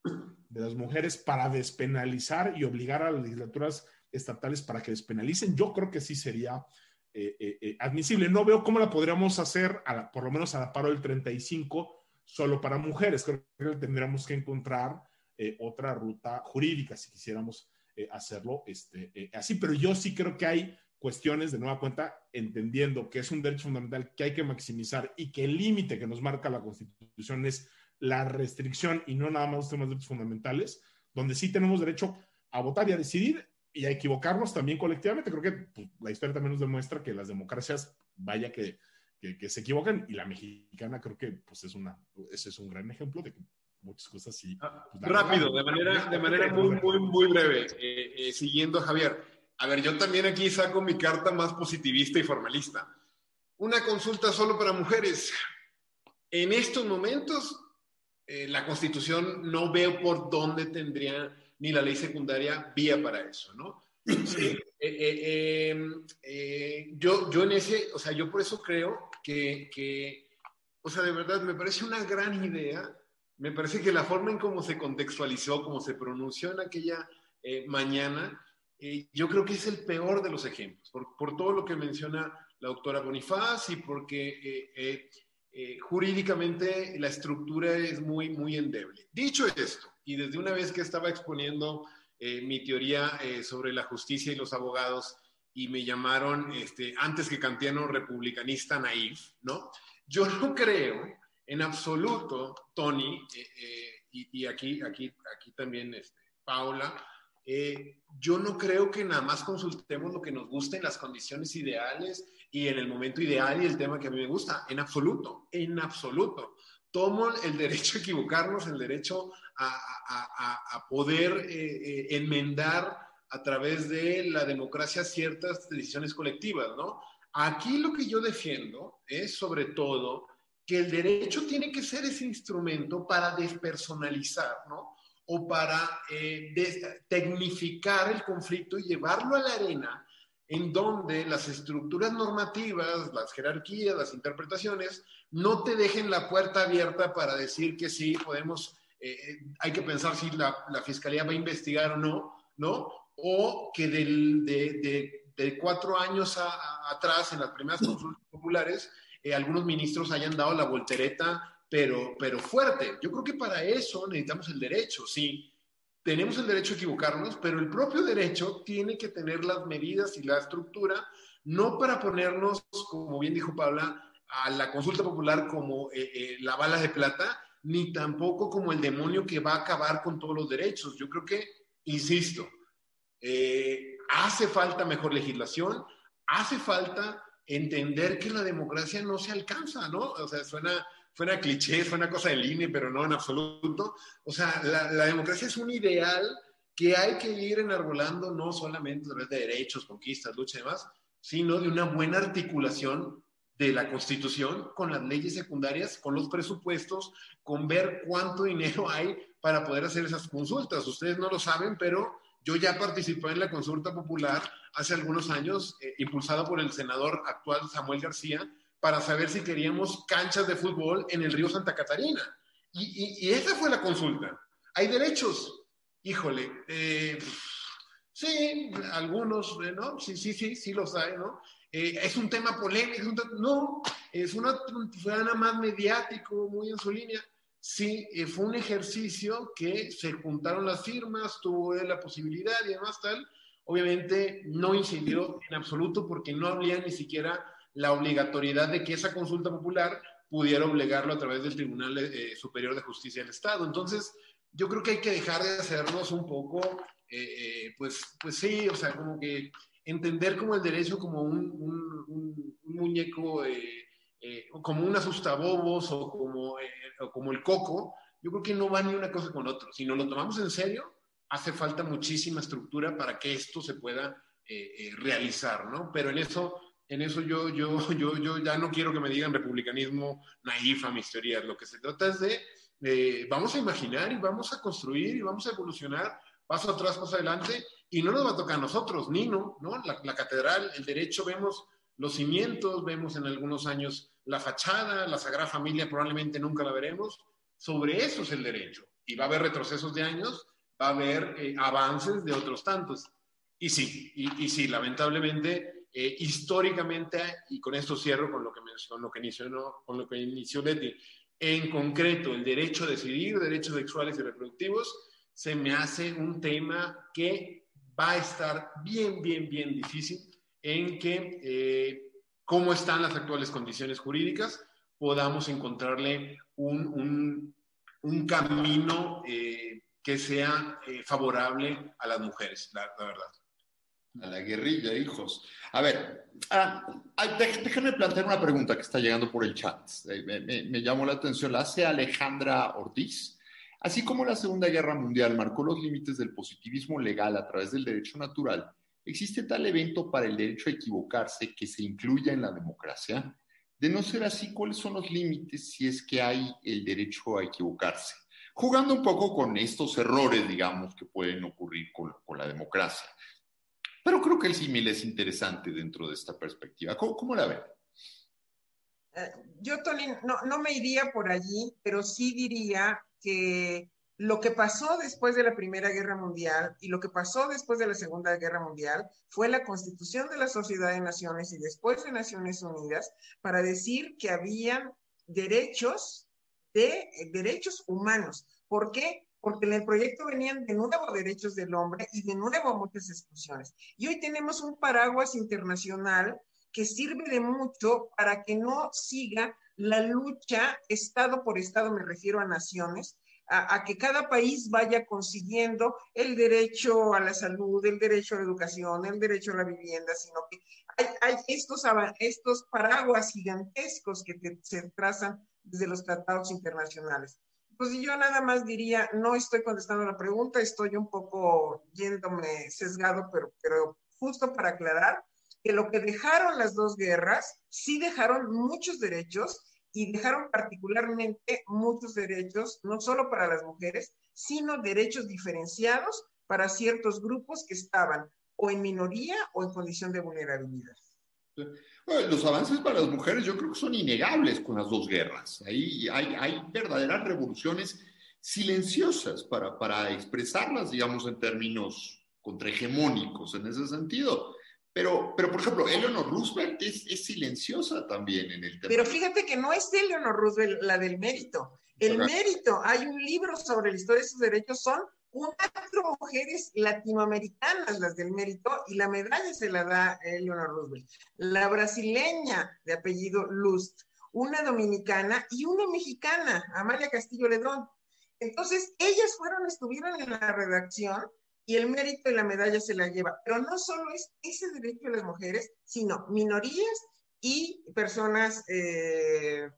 de las mujeres para despenalizar y obligar a las legislaturas estatales para que despenalicen, yo creo que sí sería eh, eh, eh, admisible. No veo cómo la podríamos hacer, por lo menos a la paro del 35, solo para mujeres. Creo que tendríamos que encontrar otra ruta jurídica si quisiéramos hacerlo este, así. Pero yo sí creo que hay cuestiones de nueva cuenta, entendiendo que es un derecho fundamental que hay que maximizar y que el límite que nos marca la Constitución es la restricción y no nada más los temas de derechos fundamentales, donde sí tenemos derecho a votar y a decidir y a equivocarnos también colectivamente. Creo que pues, la historia también nos demuestra que las democracias, vaya que, que, se equivocan, y la mexicana creo que pues, es, una, ese es un gran ejemplo de que muchas cosas sí. Ah, pues, rápido, de manera, de manera muy, muy, muy breve, eh, eh, siguiendo a Javier. A ver, yo también aquí saco mi carta más positivista y formalista. Una consulta solo para mujeres. En estos momentos, eh, la Constitución no veo por dónde tendría ni la ley secundaria vía para eso, ¿no? Eh, eh, em, eh, yo, yo en ese, o sea, yo por eso creo que, que, o sea, de verdad me parece una gran idea, me parece que la forma en cómo se contextualizó, cómo se pronunció en aquella mañana, yo creo que es el peor de los ejemplos, por, por, todo lo que menciona la doctora Bonifaz y porque jurídicamente la estructura es muy, muy endeble. Dicho esto, y desde una vez que estaba exponiendo eh, mi teoría eh, sobre la justicia y los abogados y me llamaron, este, antes que kantiano, republicanista naif, ¿no? Yo no creo en absoluto, Tony, eh, y, aquí, aquí, aquí también este, Paula, yo no creo que nada más consultemos lo que nos gusta en las condiciones ideales y en el momento ideal y el tema que a mí me gusta, en absoluto, en absoluto tomo el derecho a equivocarnos, el derecho a, poder eh, eh, enmendar a través de la democracia ciertas decisiones colectivas, ¿no? Aquí lo que yo defiendo es sobre todo que el derecho tiene que ser ese instrumento para despersonalizar, ¿no? O para eh, tecnificar el conflicto y llevarlo a la arena en donde las estructuras normativas, las jerarquías, las interpretaciones, no te dejen la puerta abierta para decir que sí, podemos, eh, eh, hay que pensar si la, fiscalía va a investigar o no, ¿no? O que de, cuatro años atrás, en las primeras consultas populares, eh, algunos ministros hayan dado la voltereta, pero, pero fuerte. Yo creo que para eso necesitamos el derecho, sí tenemos el derecho a equivocarnos, pero el propio derecho tiene que tener las medidas y la estructura, no para ponernos, como bien dijo Paula, a la consulta popular como eh, eh, la bala de plata, ni tampoco como el demonio que va a acabar con todos los derechos. Yo creo que, insisto, eh, hace falta mejor legislación, hace falta entender que la democracia no se alcanza, ¿no? O sea, suena, suena cliché, suena cosa de línea, pero no en absoluto. O sea, la, la democracia es un ideal que hay que ir enarbolando no solamente a través de derechos, conquistas, lucha y demás, sino de una buena articulación de la Constitución con las leyes secundarias, con los presupuestos, con ver cuánto dinero hay para poder hacer esas consultas. Ustedes no lo saben, pero yo ya participé en la consulta popular hace algunos años, eh, impulsada por el senador actual Samuel García, para saber si queríamos canchas de fútbol en el río Santa Catarina. Y, esa fue la consulta. Hay derechos. Híjole, eh, sí, algunos, ¿no? Sí, sí, sí, sí los hay, ¿no? Es un tema polémico, no, es una, fue nada más mediático, muy en su línea. Sí, eh, fue un ejercicio que se juntaron las firmas, tuvo la posibilidad y demás tal. Obviamente no incidió en absoluto porque no había ni siquiera la obligatoriedad de que esa consulta popular pudiera obligarlo a través del Tribunal eh, Superior de Justicia del Estado. Entonces, yo creo que hay que dejar de hacernos un poco, eh, pues, pues sí, o sea, como que entender como el derecho como un, un, un muñeco eh, como un asustabobos o como, eh, o como el coco, yo creo que no va ni una cosa con otro. Si no lo tomamos en serio, hace falta muchísima estructura para que esto se pueda eh, realizar, ¿no? Pero en eso, en eso yo, yo, yo, yo ya no quiero que me digan republicanismo naif a mis teorías. Lo que se trata es de, vamos a imaginar y vamos a construir y vamos a evolucionar paso atrás, paso adelante, y no nos va a tocar a nosotros, Nino, ¿no? La, la catedral, el derecho, vemos los cimientos, vemos en algunos años la fachada, la Sagrada Familia probablemente nunca la veremos. Sobre eso es el derecho. Y va a haber retrocesos de años, va a haber eh, avances de otros tantos. Y sí, y, sí, lamentablemente, eh, históricamente, y con esto cierro con lo que, con lo que inició, con lo que inició Betty, en concreto, el derecho a decidir, derechos sexuales y reproductivos, se me hace un tema que va a estar bien, bien, bien difícil en que eh, cómo están las actuales condiciones jurídicas, podamos encontrarle un, un, camino eh, que sea eh, favorable a las mujeres, la, verdad. A la guerrilla, hijos. A ver, ah, déjame plantear una pregunta que está llegando por el chat. Eh, me, me llamó la atención. La hace Alejandra Ortiz. Así como la Segunda Guerra Mundial marcó los límites del positivismo legal a través del derecho natural, ¿Existe tal evento para el derecho a equivocarse que se incluya en la democracia? De no ser así, ¿cuáles son los límites si es que hay el derecho a equivocarse? Jugando un poco con estos errores, digamos, que pueden ocurrir con, la democracia. Pero creo que el símil es interesante dentro de esta perspectiva. ¿Cómo, la ven? Eh, yo, Tony, no, no me iría por allí, pero sí diría que lo que pasó después de la Primera Guerra Mundial y lo que pasó después de la Segunda Guerra Mundial fue la constitución de la Sociedad de Naciones y después de Naciones Unidas para decir que habían derechos de derechos humanos. ¿Por qué? Porque en el proyecto venían de nuevo derechos del hombre y de nuevo muchas exclusiones. Y hoy tenemos un paraguas internacional que sirve de mucho para que no siga la lucha Estado por Estado, me refiero a naciones, a, que cada país vaya consiguiendo el derecho a la salud, el derecho a la educación, el derecho a la vivienda, sino que hay, estos, estos paraguas gigantescos que se trazan desde los tratados internacionales. Pues yo nada más diría, no estoy contestando la pregunta, estoy un poco yéndome sesgado, pero, pero justo para aclarar que lo que dejaron las dos guerras, sí dejaron muchos derechos y dejaron particularmente muchos derechos, no solo para las mujeres, sino derechos diferenciados para ciertos grupos que estaban o en minoría o en condición de vulnerabilidad. los avances para las mujeres yo creo que son innegables con las dos guerras. Ahí hay, hay verdaderas revoluciones silenciosas para, para expresarlas, digamos, en términos contrahegemónicos en ese sentido. Pero, pero, por ejemplo, Eleanor Roosevelt es, es, silenciosa también en el tema. Pero fíjate que no es Eleanor Roosevelt la del mérito. El mérito, hay un libro sobre la historia de sus derechos, son cuatro mujeres latinoamericanas las del mérito y la medalla se la da Eleanor Roosevelt. La brasileña de apellido Lust. una dominicana y una mexicana, Amalia Castillo Ledón. Entonces, ellas fueron, estuvieron en la redacción y el mérito de la medalla se la lleva. Pero no solo es ese derecho de las mujeres, sino minorías y personas eh,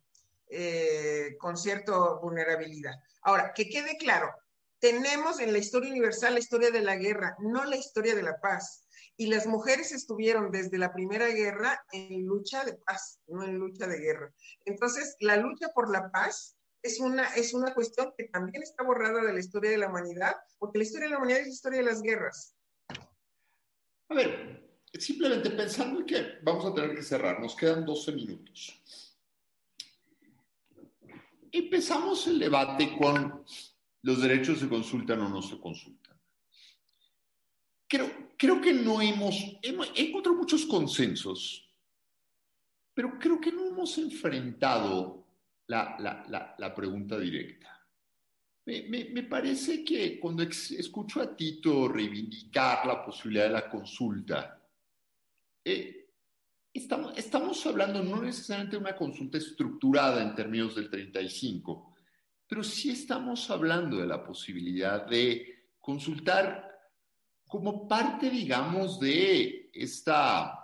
eh, con cierta vulnerabilidad. Ahora, que quede claro, tenemos en la historia universal la historia de la guerra, no la historia de la paz. Y las mujeres estuvieron desde la Primera Guerra en lucha de paz, no en lucha de guerra. Entonces, la lucha por la paz es una, es una cuestión que también está borrada de la historia de la humanidad, porque la historia de la humanidad es la historia de las guerras. A ver, simplemente pensando que vamos a tener que cerrar, nos quedan 12 minutos. Empezamos el debate con los derechos se consultan o no se consultan. Creo, creo que no hemos, hemos encontrado muchos consensos, pero creo que no hemos enfrentado la, la, la, pregunta directa. Me, me, me, parece que cuando escucho a Tito reivindicar la posibilidad de la consulta, eh, estamos, estamos hablando no necesariamente de una consulta estructurada en términos del 35, pero sí estamos hablando de la posibilidad de consultar como parte, digamos, de esta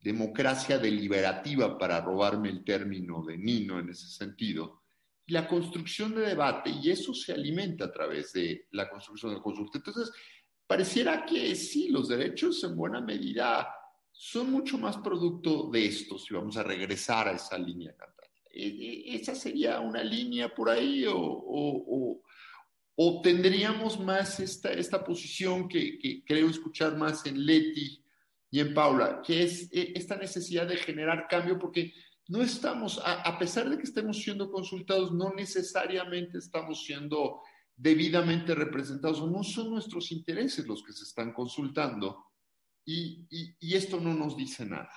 democracia deliberativa, para robarme el término de Nino en ese sentido, y la construcción de debate, y eso se alimenta a través de la construcción de consulta. Entonces, pareciera que sí, los derechos en buena medida son mucho más producto de esto, si vamos a regresar a esa línea e, e, ¿Esa sería una línea por ahí o, o, tendríamos más esta, esta posición que creo escuchar más en Leti? Y en Paula, que es eh, esta necesidad de generar cambio, porque no estamos, a, pesar de que estemos siendo consultados, no necesariamente estamos siendo debidamente representados, no son nuestros intereses los que se están consultando, y, y, esto no nos dice nada.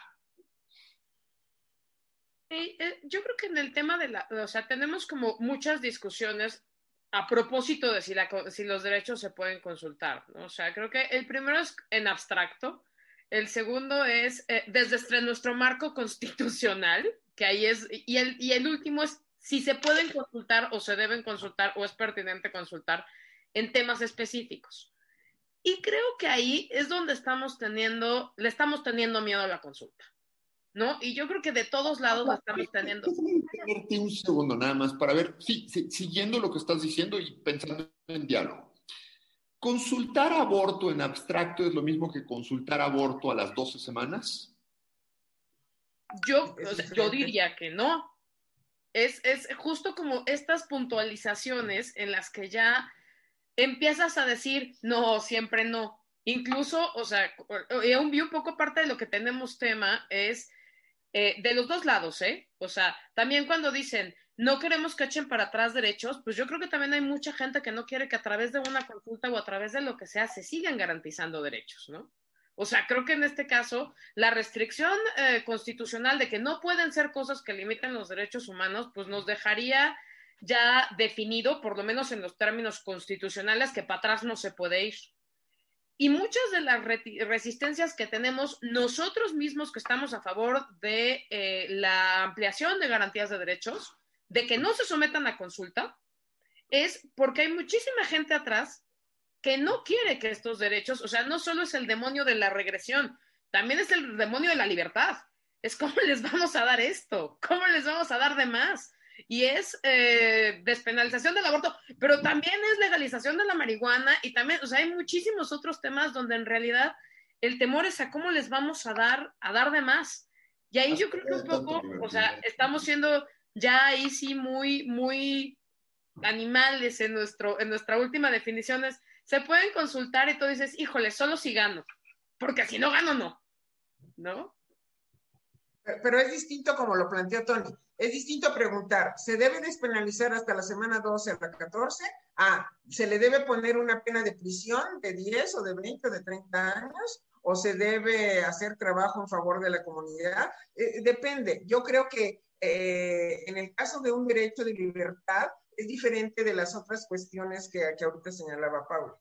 Eh, yo creo que en el tema de la, o sea, tenemos como muchas discusiones a propósito de si, la, si los derechos se pueden consultar, ¿no? O sea, creo que el primero es en abstracto, el segundo es eh, desde nuestro marco constitucional, que ahí es, y el, y el último es si se pueden consultar o se deben consultar o es pertinente consultar en temas específicos. Y creo que ahí es donde estamos teniendo, le estamos teniendo miedo a la consulta, ¿no? Y yo creo que de todos lados la estamos teniendo. Un segundo nada más para ver, sí, siguiendo lo que estás diciendo y pensando en diálogo. ¿Consultar aborto en abstracto es lo mismo que consultar aborto a las 12 semanas? Yo, yo diría que no. Es, es justo como estas puntualizaciones en las que ya empiezas a decir, no, siempre no. Incluso, o sea, un, un poco parte de lo que tenemos tema es eh, de los dos lados, ¿eh? O sea, también cuando dicen, no queremos que echen para atrás derechos, pues yo creo que también hay mucha gente que no quiere que a través de una consulta o a través de lo que sea se sigan garantizando derechos, ¿no? O sea, creo que en este caso la restricción eh, constitucional de que no pueden ser cosas que limiten los derechos humanos, pues nos dejaría ya definido, por lo menos en los términos constitucionales, que para atrás no se puede ir. Y muchas de las resistencias que tenemos nosotros mismos que estamos a favor de eh, la ampliación de garantías de derechos, de que no se sometan a consulta es porque hay muchísima gente atrás que no quiere que estos derechos, o sea, no solo es el demonio de la regresión, también es el demonio de la libertad. Es cómo les vamos a dar esto, cómo les vamos a dar de más. Y es eh, despenalización del aborto, pero también es legalización de la marihuana y también, o sea, hay muchísimos otros temas donde en realidad el temor es a cómo les vamos a dar, a dar de más. Y ahí yo creo que un poco, o sea, estamos siendo ya ahí sí muy, muy animales en, nuestro, en nuestra última definición es, se pueden consultar y tú dices, híjole, solo si gano, porque si no gano, no, ¿no? Pero es distinto como lo planteó Tony. Es distinto preguntar, ¿se debe despenalizar hasta la semana 12 a la 14? Ah, ¿se le debe poner una pena de prisión de 10 o de 20 o de 30 años? ¿O se debe hacer trabajo en favor de la comunidad? Eh, depende. Yo creo que eh, en el caso de un derecho de libertad, es diferente de las otras cuestiones que, que ahorita señalaba Paula.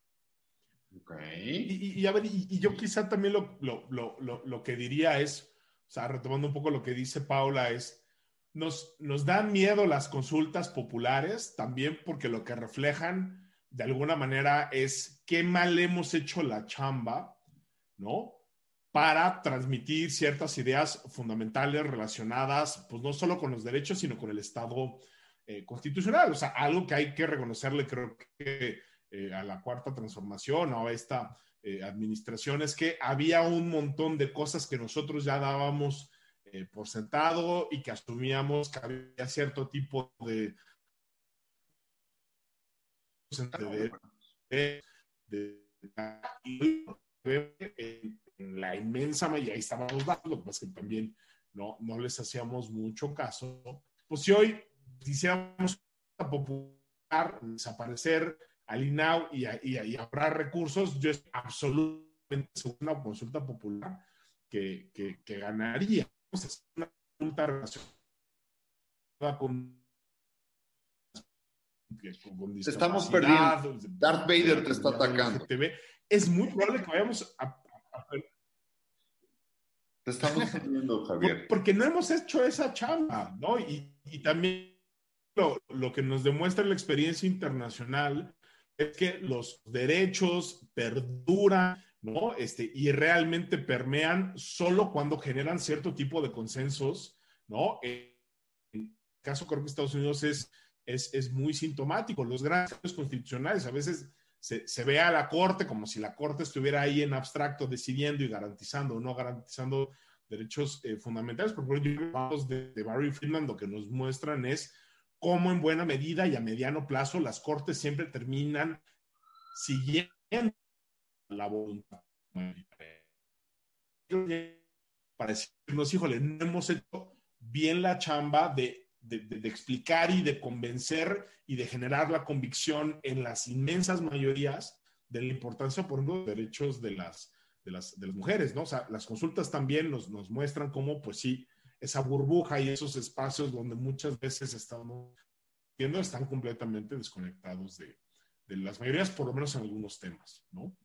Y, y, a ver, y, yo quizá también lo, lo, lo, lo, que diría es, o sea, retomando un poco lo que dice Paula, es, nos, nos dan miedo las consultas populares también porque lo que reflejan de alguna manera es qué mal hemos hecho la chamba, ¿no? Para transmitir ciertas ideas fundamentales relacionadas, pues no solo con los derechos, sino con el Estado eh, constitucional. O sea, algo que hay que reconocerle, creo que eh, a la cuarta transformación o a esta eh, administración, es que había un montón de cosas que nosotros ya dábamos por sentado y que asumíamos que había cierto tipo de de, en la inmensa mayoría, ahí estaban los datos, lo que pasa es que también no, no les hacíamos mucho caso. Pues si hoy quisiéramos popular, desaparecer al INAU y, y, y habrá recursos, yo estoy absolutamente seguro una consulta popular que, que, que ganaría. Es una consulta relacionada con te estamos perdiendo. Darth Vader te está atacando. Es muy probable que vayamos a, te estamos perdiendo, Javier. porque no hemos hecho esa chamba, ¿no? Y, y también lo, lo, que nos demuestra la experiencia internacional es que los derechos perduran, ¿no? Este, y realmente permean solo cuando generan cierto tipo de consensos, ¿no? En el caso, creo que Estados Unidos es es, es muy sintomático. Los grandes constitucionales a veces se, se, ve a la Corte como si la Corte estuviera ahí en abstracto decidiendo y garantizando o no garantizando derechos eh, fundamentales. Por ejemplo, de, de Barry Friedman lo que nos muestran es cómo en buena medida y a mediano plazo las Cortes siempre terminan siguiendo la voluntad. Para decirnos, híjole, no hemos hecho bien la chamba de de, explicar y de convencer y de generar la convicción en las inmensas mayorías de la importancia, por ejemplo, de los derechos de las, de las, de las mujeres, ¿no? O sea, las consultas también nos, nos muestran cómo, pues sí, esa burbuja y esos espacios donde muchas veces estamos viendo están completamente desconectados de, de las mayorías, por lo menos en algunos temas, ¿no?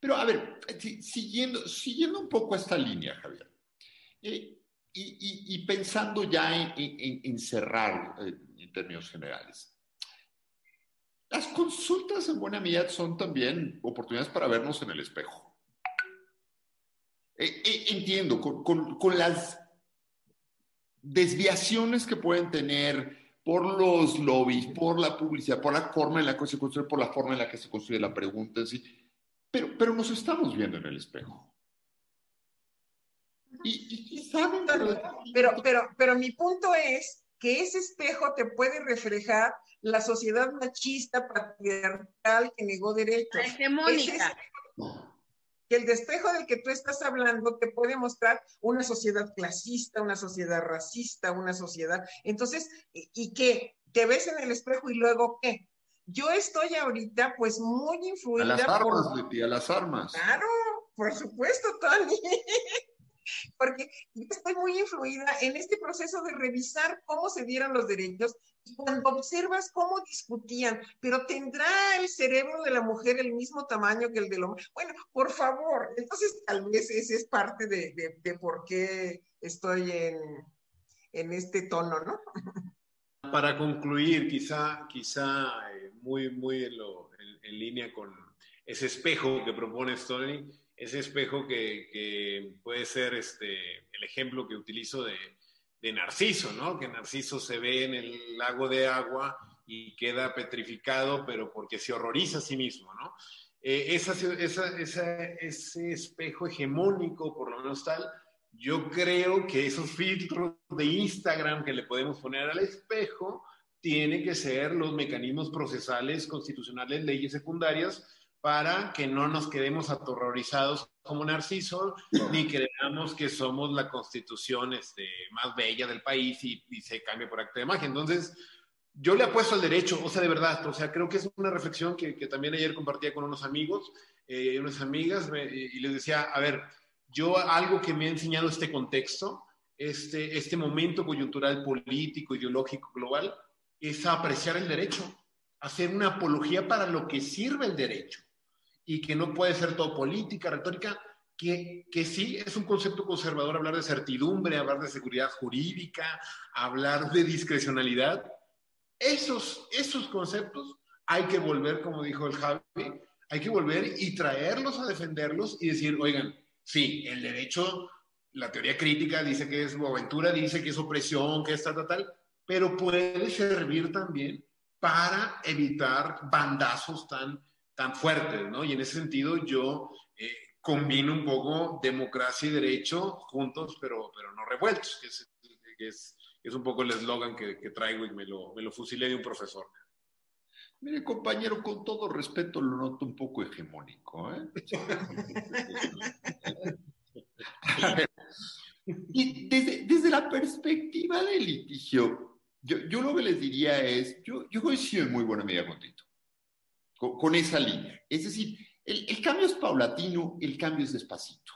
Pero a ver, siguiendo, siguiendo un poco esta línea, Javier. Eh, y, pensando ya en, cerrar eh, en términos generales, las consultas en buena medida son también oportunidades para vernos en el espejo. Eh, eh, entiendo, con, las desviaciones que pueden tener por los lobbies, por la publicidad, por la forma en la que se construye, por la forma en la que se construye la pregunta, sí, pero, pero nos estamos viendo en el espejo. Y, saben, pero, pero, pero mi punto es que ese espejo te puede reflejar la sociedad machista, patriarcal, que negó derechos. Hegemónica. Que el despejo del que tú estás hablando te puede mostrar una sociedad clasista, una sociedad racista, una sociedad. Entonces, y, y que te ves en el espejo y luego qué? Yo estoy ahorita pues muy influida. A las armas, por... a las armas. Claro, por supuesto, Tony. porque yo estoy muy influida en este proceso de revisar cómo se dieron los derechos y cuando observas cómo discutían, pero tendrá el cerebro de la mujer el mismo tamaño que el del hombre. Bueno, por favor, entonces tal vez ese es parte de, de, por qué estoy en, en, este tono, ¿no? Para concluir, quizá, quizá eh, muy, muy en, en, línea con ese espejo que propone Tony, ese espejo que, puede ser este, el ejemplo que utilizo de, Narciso, ¿no? Que Narciso se ve en el lago de agua y queda petrificado, pero porque se horroriza a sí mismo, ¿no? Eh, ese espejo hegemónico, por lo menos tal, yo creo que esos filtros de Instagram que le podemos poner al espejo tienen que ser los mecanismos procesales constitucionales, leyes secundarias, para que no nos quedemos aterrorizados como Narciso, ni creamos que somos la constitución este, más bella del país y, se cambie por acto de magia. Entonces, yo le apuesto al derecho, o sea, de verdad, o sea, creo que es una reflexión que, también ayer compartía con unos amigos eh, unas amigas, y les decía, a ver, yo algo que me ha enseñado este contexto, este, este momento coyuntural político, ideológico, global, es apreciar el derecho, hacer una apología para lo que sirve el derecho y que no puede ser todo política, retórica. que, que, sí es un concepto conservador hablar de certidumbre, hablar de seguridad jurídica, hablar de discrecionalidad. Esos, esos conceptos hay que volver, como dijo el Javi, hay que volver y traerlos a defenderlos y decir, oigan, sí, el derecho, la teoría crítica dice que es aventura, dice que es opresión, que es tal, tal, tal, pero puede servir también para evitar bandazos tan, tan fuertes, ¿no? Y en ese sentido yo eh, combino un poco democracia y derecho juntos, pero, pero no revueltos, que es, que es, es un poco el eslogan que, que, traigo y me lo, me lo fusilé de un profesor. Mire, compañero, con todo respeto lo noto un poco hegemónico. ¿eh? y desde, desde, la perspectiva del litigio, yo, yo, lo que les diría es, yo, yo coincido en muy buena medida con Tito, con, esa línea. Es decir, el, cambio es paulatino, el cambio es despacito.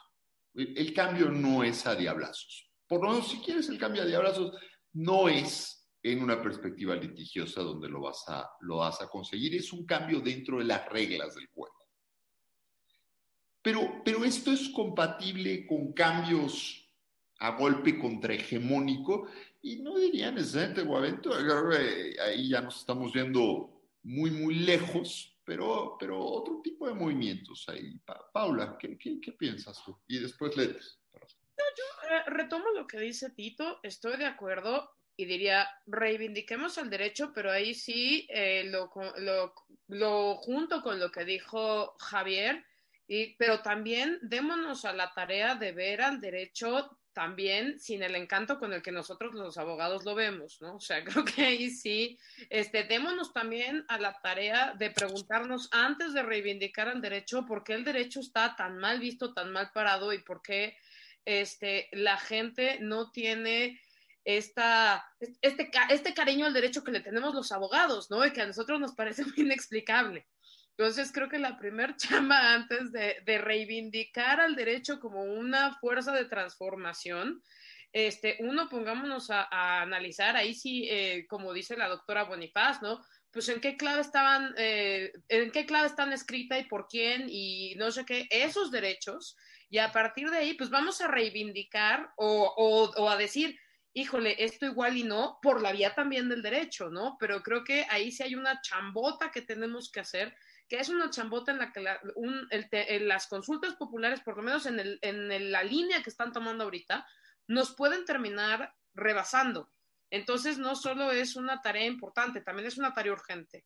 El, el, cambio no es a diablazos. Por lo menos, si quieres el cambio a diablazos, no es en una perspectiva litigiosa donde lo vas, a, lo vas a conseguir. Es un cambio dentro de las reglas del juego. Pero, pero esto es compatible con cambios a golpe contrahegemónico y no diría necesariamente Guavento, ahí ya nos estamos viendo muy, muy lejos, pero, pero otro tipo de movimientos ahí. Pa Paula, ¿qué, qué, qué piensas tú? Y después Letes. No, yo eh, retomo lo que dice Tito, estoy de acuerdo y diría, reivindiquemos el derecho, pero ahí sí eh, lo, lo, lo, junto con lo que dijo Javier, y, pero también démonos a la tarea de ver al derecho también sin el encanto con el que nosotros los abogados lo vemos, ¿no? O sea, creo que ahí sí, este, démonos también a la tarea de preguntarnos antes de reivindicar al derecho por qué el derecho está tan mal visto, tan mal parado y por qué este, la gente no tiene esta, este, este cariño al derecho que le tenemos los abogados, ¿no? Y que a nosotros nos parece muy inexplicable. Entonces, creo que la primer chamba antes de, reivindicar al derecho como una fuerza de transformación, este, uno, pongámonos a, a analizar, ahí sí, eh, como dice la doctora Bonifaz, ¿no? Pues en qué clave estaban, eh, en qué clave están escrita y por quién y no sé qué, esos derechos, y a partir de ahí, pues vamos a reivindicar o, o, o a decir, híjole, esto igual y no, por la vía también del derecho, ¿no? Pero creo que ahí sí hay una chambota que tenemos que hacer, que es una chambota en la que la, un, el te, en las consultas populares, por lo menos en, el, en la línea que están tomando ahorita, nos pueden terminar rebasando. Entonces, no solo es una tarea importante, también es una tarea urgente.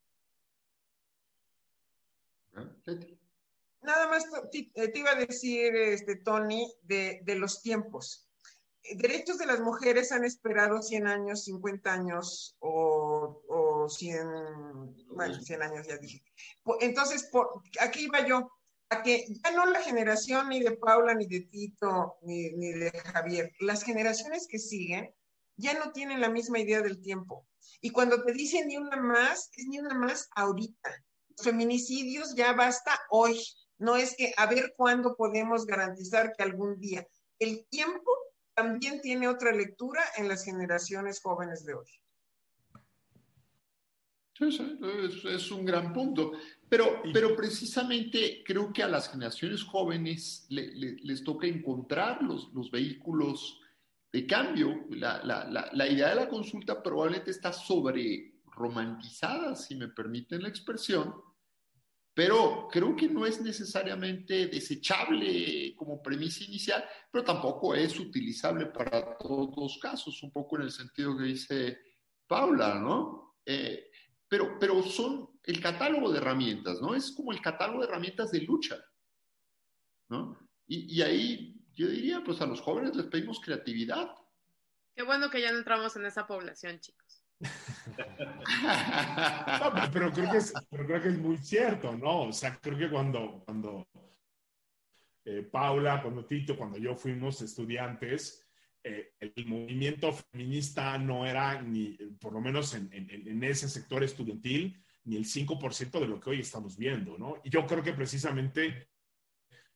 Nada más te, iba a decir, este, Tony, de, los tiempos derechos de las mujeres han esperado 100 años, 50 años o 100, bueno, 100 años ya dije. Entonces, por, aquí iba yo, a que ya no la generación ni de Paula, ni de Tito, ni, ni de Javier, las generaciones que siguen ya no tienen la misma idea del tiempo. Y cuando te dicen ni una más, es ni una más ahorita. Feminicidios ya basta hoy. No es que a ver cuándo podemos garantizar que algún día. El tiempo también tiene otra lectura en las generaciones jóvenes de hoy. Es, es un gran punto, pero, pero precisamente creo que a las generaciones jóvenes le, le, les toca encontrar los, los vehículos de cambio. La, la, la, la, idea de la consulta probablemente está sobre romantizada, si me permiten la expresión, pero creo que no es necesariamente desechable como premisa inicial, pero tampoco es utilizable para todos los casos, un poco en el sentido que dice Paula, ¿no? Eh, pero, pero son el catálogo de herramientas, ¿no? Es como el catálogo de herramientas de lucha, ¿no? Y, y ahí yo diría, pues a los jóvenes les pedimos creatividad. Qué bueno que ya no entramos en esa población, chicos no, pero, creo que es, pero creo que es muy cierto, ¿no? O sea, creo que cuando, cuando eh, Paula, cuando Tito, cuando yo fuimos estudiantes, eh, el movimiento feminista no era ni, por lo menos en, en, en, ese sector estudiantil, ni el 5% de lo que hoy estamos viendo, ¿no? Y yo creo que precisamente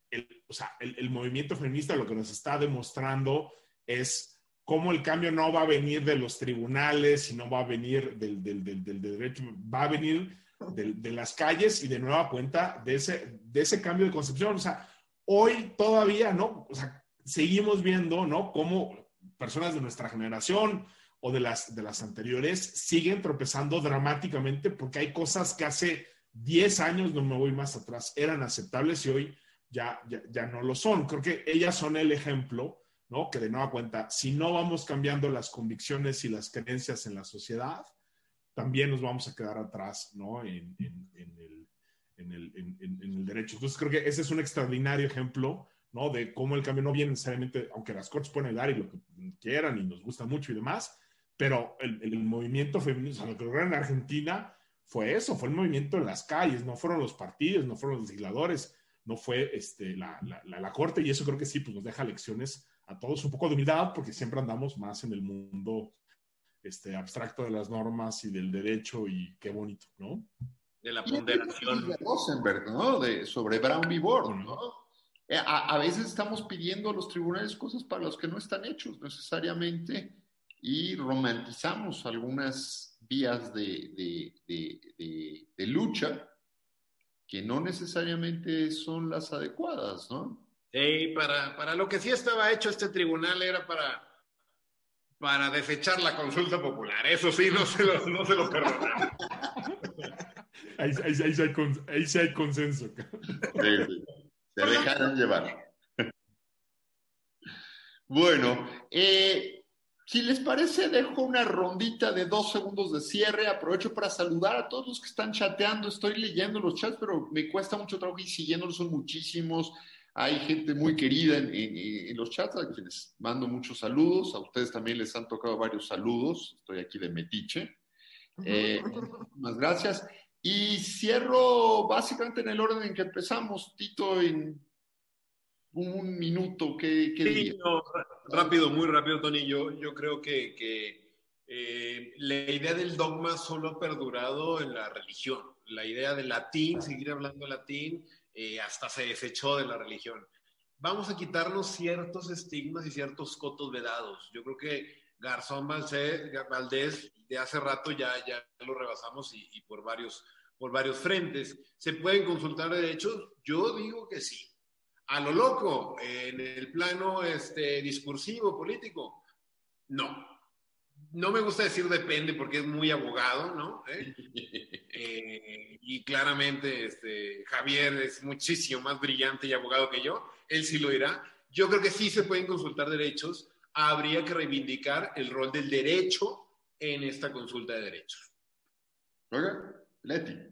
el, o sea, el, el movimiento feminista lo que nos está demostrando es cómo el cambio no va a venir de los tribunales y no va a venir del, del, del, del derecho, va a venir de las calles y de nueva cuenta de ese, de ese cambio de concepción. O sea, hoy todavía, ¿no? O sea, seguimos viendo, ¿no? Cómo personas de nuestra generación o de las, de las anteriores siguen tropezando dramáticamente porque hay cosas que hace 10 años, no me voy más atrás, eran aceptables y hoy ya, ya, ya no lo son. Creo que ellas son el ejemplo, ¿no? Que de nueva cuenta, si no vamos cambiando las convicciones y las creencias en la sociedad, también nos vamos a quedar atrás, ¿no? En, en, en el, en, el, el, derecho. Entonces creo que ese es un extraordinario ejemplo, ¿no? De cómo el cambio no viene necesariamente, aunque las cortes pueden ayudar y lo que quieran y nos gusta mucho y demás, pero el, el movimiento feminista, o sea, lo que lograron en Argentina fue eso, fue el movimiento en las calles, no fueron los partidos, no fueron los legisladores, no fue este, la, la, la, corte y eso creo que sí, pues nos deja lecciones a todos un poco de humildad porque siempre andamos más en el mundo este, abstracto de las normas y del derecho y qué bonito, ¿no? De la ponderación. De Rosenberg, ¿no? De, sobre Brown v. Board, ¿no? Eh, a, a, veces estamos pidiendo a los tribunales cosas para los que no están hechos necesariamente y romantizamos algunas vías de, de, de, de lucha que no necesariamente son las adecuadas, ¿no? Sí, para, para lo que sí estaba hecho este tribunal era para para desechar la consulta popular. Eso sí, no se lo, no se lo perdonamos. Ahí, ahí, ahí, ahí, sí hay, consenso. Sí, sí. Se dejaron llevar. Bueno, eh, si les parece, dejo una rondita de dos segundos de cierre. Aprovecho para saludar a todos los que están chateando. Estoy leyendo los chats, pero me cuesta mucho trabajo y siguiéndolos son muchísimos. Hay gente muy querida en, los chats, a quienes mando muchos saludos. A ustedes también les han tocado varios saludos. Estoy aquí de metiche. Eh, muchas gracias. Y cierro básicamente en el orden en que empezamos, Tito, en un minuto. ¿Qué, qué rápido, muy rápido, Tony. Yo, yo creo que, que eh, la idea del dogma solo ha perdurado en la religión. La idea del latín, seguir hablando latín, eh, hasta se desechó de la religión. Vamos a quitarnos ciertos estigmas y ciertos cotos vedados. Yo creo que Garzón Valdés de hace rato ya, ya lo rebasamos y, por, varios, por varios frentes. ¿Se pueden consultar derechos? Yo digo que sí. A lo loco, en el plano este, discursivo, político, no no me gusta decir depende porque es muy abogado, ¿no? ¿Eh? Eh, y claramente este, Javier es muchísimo más brillante y abogado que yo, él sí lo dirá. Yo creo que sí se pueden consultar derechos, habría que reivindicar el rol del derecho en esta consulta de derechos. Oiga, Leti.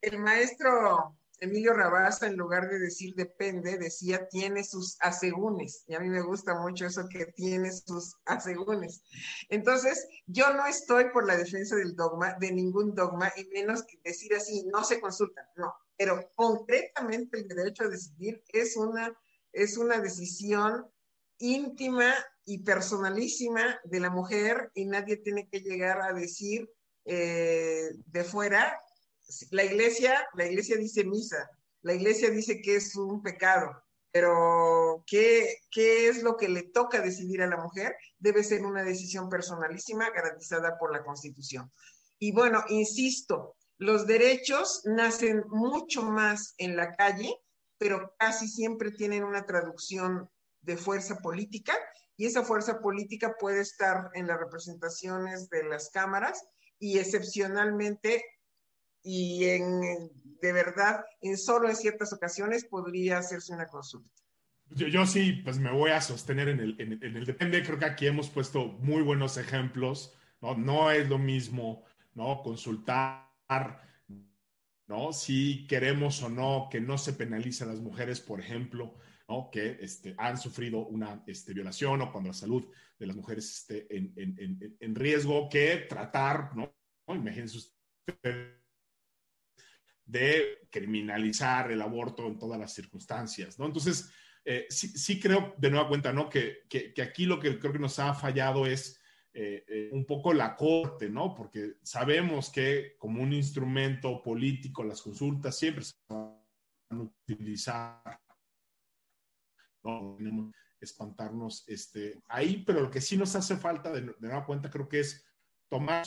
El maestro Emilio Rabasa, en lugar de decir depende, decía tiene sus asegúnes. Y a mí me gusta mucho eso que tiene sus asegúnes. Entonces, yo no estoy por la defensa del dogma, de ningún dogma, y menos que decir así, no se consultan, no. Pero concretamente el derecho a decidir es una, es una decisión íntima y personalísima de la mujer y nadie tiene que llegar a decir eh, de fuera la iglesia, la iglesia dice misa, la iglesia dice que es un pecado, pero ¿qué, ¿qué, es lo que le toca decidir a la mujer? Debe ser una decisión personalísima garantizada por la Constitución. Y bueno, insisto, los derechos nacen mucho más en la calle, pero casi siempre tienen una traducción de fuerza política y esa fuerza política puede estar en las representaciones de las cámaras y excepcionalmente y en, de verdad, en solo en ciertas ocasiones podría hacerse una consulta. Yo, sí, pues me voy a sostener en el, en, el depende. Creo que aquí hemos puesto muy buenos ejemplos. No, no es lo mismo, ¿no? Consultar, ¿no? Si queremos o no que no se penalice a las mujeres, por ejemplo, Que este, han sufrido una este, violación o cuando la salud de las mujeres esté en, riesgo, que tratar, ¿no? Imagínense ustedes de criminalizar el aborto en todas las circunstancias, ¿no? Entonces, eh, sí, creo, de nueva cuenta, ¿no? Que, que, que, aquí lo que creo que nos ha fallado es eh, eh, un poco la corte, ¿no? Porque sabemos que como un instrumento político las consultas siempre se van a utilizar, ¿no? espantarnos este, ahí, pero lo que sí nos hace falta, de, de nueva cuenta, creo que es tomar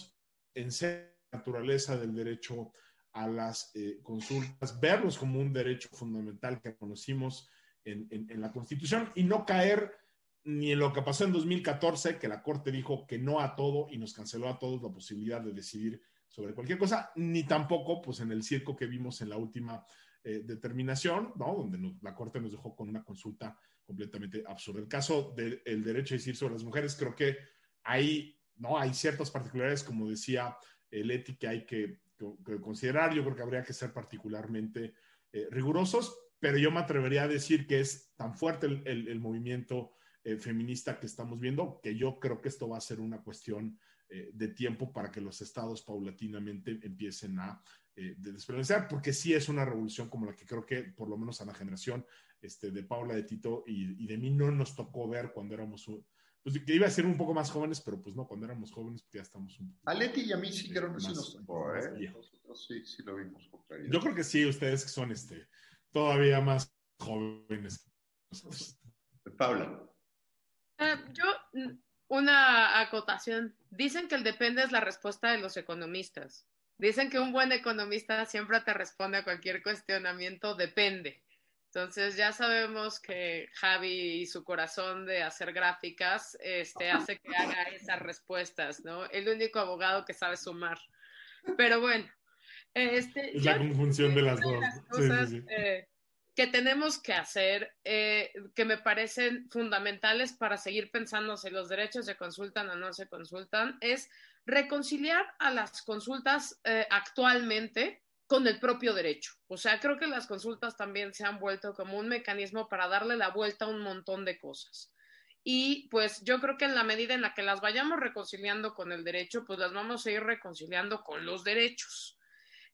en serio la naturaleza del derecho a las eh, consultas, verlos como un derecho fundamental que conocimos en, en, la Constitución y no caer ni en lo que pasó en 2014, que la Corte dijo que no a todo y nos canceló a todos la posibilidad de decidir sobre cualquier cosa, ni tampoco pues en el circo que vimos en la última eh, determinación, ¿no? donde la Corte nos dejó con una consulta completamente absurda. El caso del derecho a decir sobre las mujeres, creo que hay, ¿no? hay ciertas particularidades, como decía Leti, que hay que, considerar. Yo creo que habría que ser particularmente eh, rigurosos, pero yo me atrevería a decir que es tan fuerte el, movimiento eh, feminista que estamos viendo que yo creo que esto va a ser una cuestión eh, de tiempo para que los estados paulatinamente empiecen a eh, porque sí es una revolución como la que creo que por lo menos a la generación este, de Paula, de Tito y, de mí no nos tocó ver cuando éramos, pues que iba a ser un poco más jóvenes, pero pues no, cuando éramos jóvenes pues ya estamos un poco. A Leti y a mí sí creo que sí nos tocó, ¿eh? sí, sí lo vimos con Yo creo que sí, ustedes que son este, todavía más jóvenes. Paula. Uh, yo una acotación. Dicen que el depende es la respuesta de los economistas. Dicen que un buen economista siempre te responde a cualquier cuestionamiento, depende. Entonces ya sabemos que Javi y su corazón de hacer gráficas este, hace que haga esas respuestas, ¿no? El único abogado que sabe sumar. Pero bueno, este, es la conjunción de las dos. Eh, que tenemos que hacer, eh, que me parecen fundamentales para seguir pensando si los derechos se consultan o no se consultan, es reconciliar a las consultas eh, actualmente con el propio derecho. O sea, creo que las consultas también se han vuelto como un mecanismo para darle la vuelta a un montón de cosas. Y pues yo creo que en la medida en la que las vayamos reconciliando con el derecho, pues las vamos a ir reconciliando con los derechos.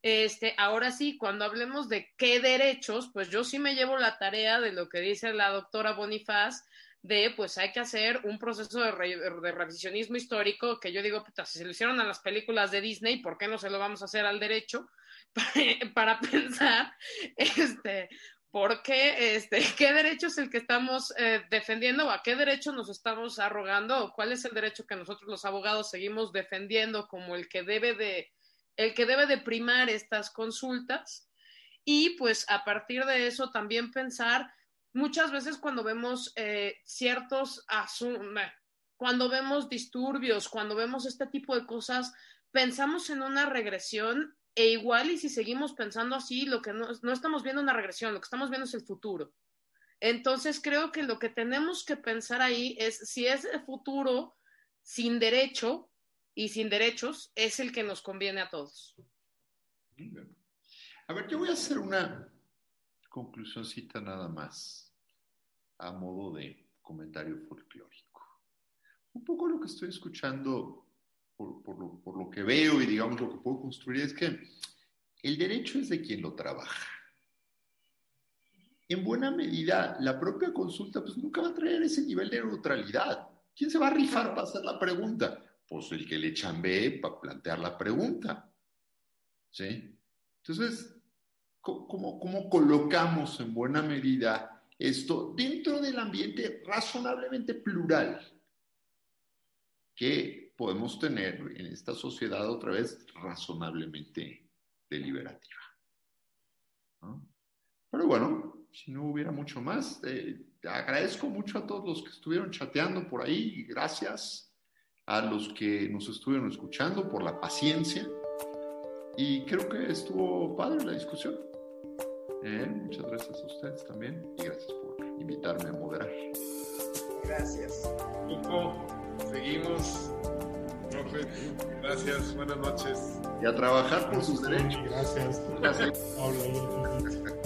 Este, ahora sí, cuando hablemos de qué derechos, pues yo sí me llevo la tarea de lo que dice la doctora Bonifaz, de pues hay que hacer un proceso de, revisionismo histórico, que yo digo, puta, si se lo hicieron a las películas de Disney, ¿por qué no se lo vamos a hacer al derecho? Para, pensar, este, ¿por qué, este, qué derecho es el que estamos eh, defendiendo o a qué derecho nos estamos arrogando o cuál es el derecho que nosotros los abogados seguimos defendiendo como el que debe de el que debe de primar estas consultas y pues a partir de eso también pensar muchas veces cuando vemos eh, ciertos cuando vemos disturbios, cuando vemos este tipo de cosas, pensamos en una regresión e igual y si seguimos pensando así, lo que no, no estamos viendo una regresión, lo que estamos viendo es el futuro. Entonces creo que lo que tenemos que pensar ahí es si es el futuro sin derecho, y sin derechos es el que nos conviene a todos. A ver, yo voy a hacer una conclusióncita nada más a modo de comentario folclórico. Un poco lo que estoy escuchando por, lo, por lo que veo y digamos lo que puedo construir es que el derecho es de quien lo trabaja. En buena medida, la propia consulta pues nunca va a traer ese nivel de neutralidad. ¿Quién se va a rifar para hacer la pregunta? pues el que le chambee para plantear la pregunta. ¿Sí? Entonces, ¿cómo, ¿cómo, colocamos en buena medida esto dentro del ambiente razonablemente plural que podemos tener en esta sociedad otra vez razonablemente deliberativa? Pero bueno, si no hubiera mucho más, eh, agradezco mucho a todos los que estuvieron chateando por ahí. Gracias a los que nos estuvieron escuchando por la paciencia y creo que estuvo padre la discusión. Eh, muchas gracias a ustedes también y gracias por invitarme a moderar. Gracias. Nico, seguimos. Profe, gracias, buenas noches. Y a trabajar por sus derechos. Gracias. Gracias.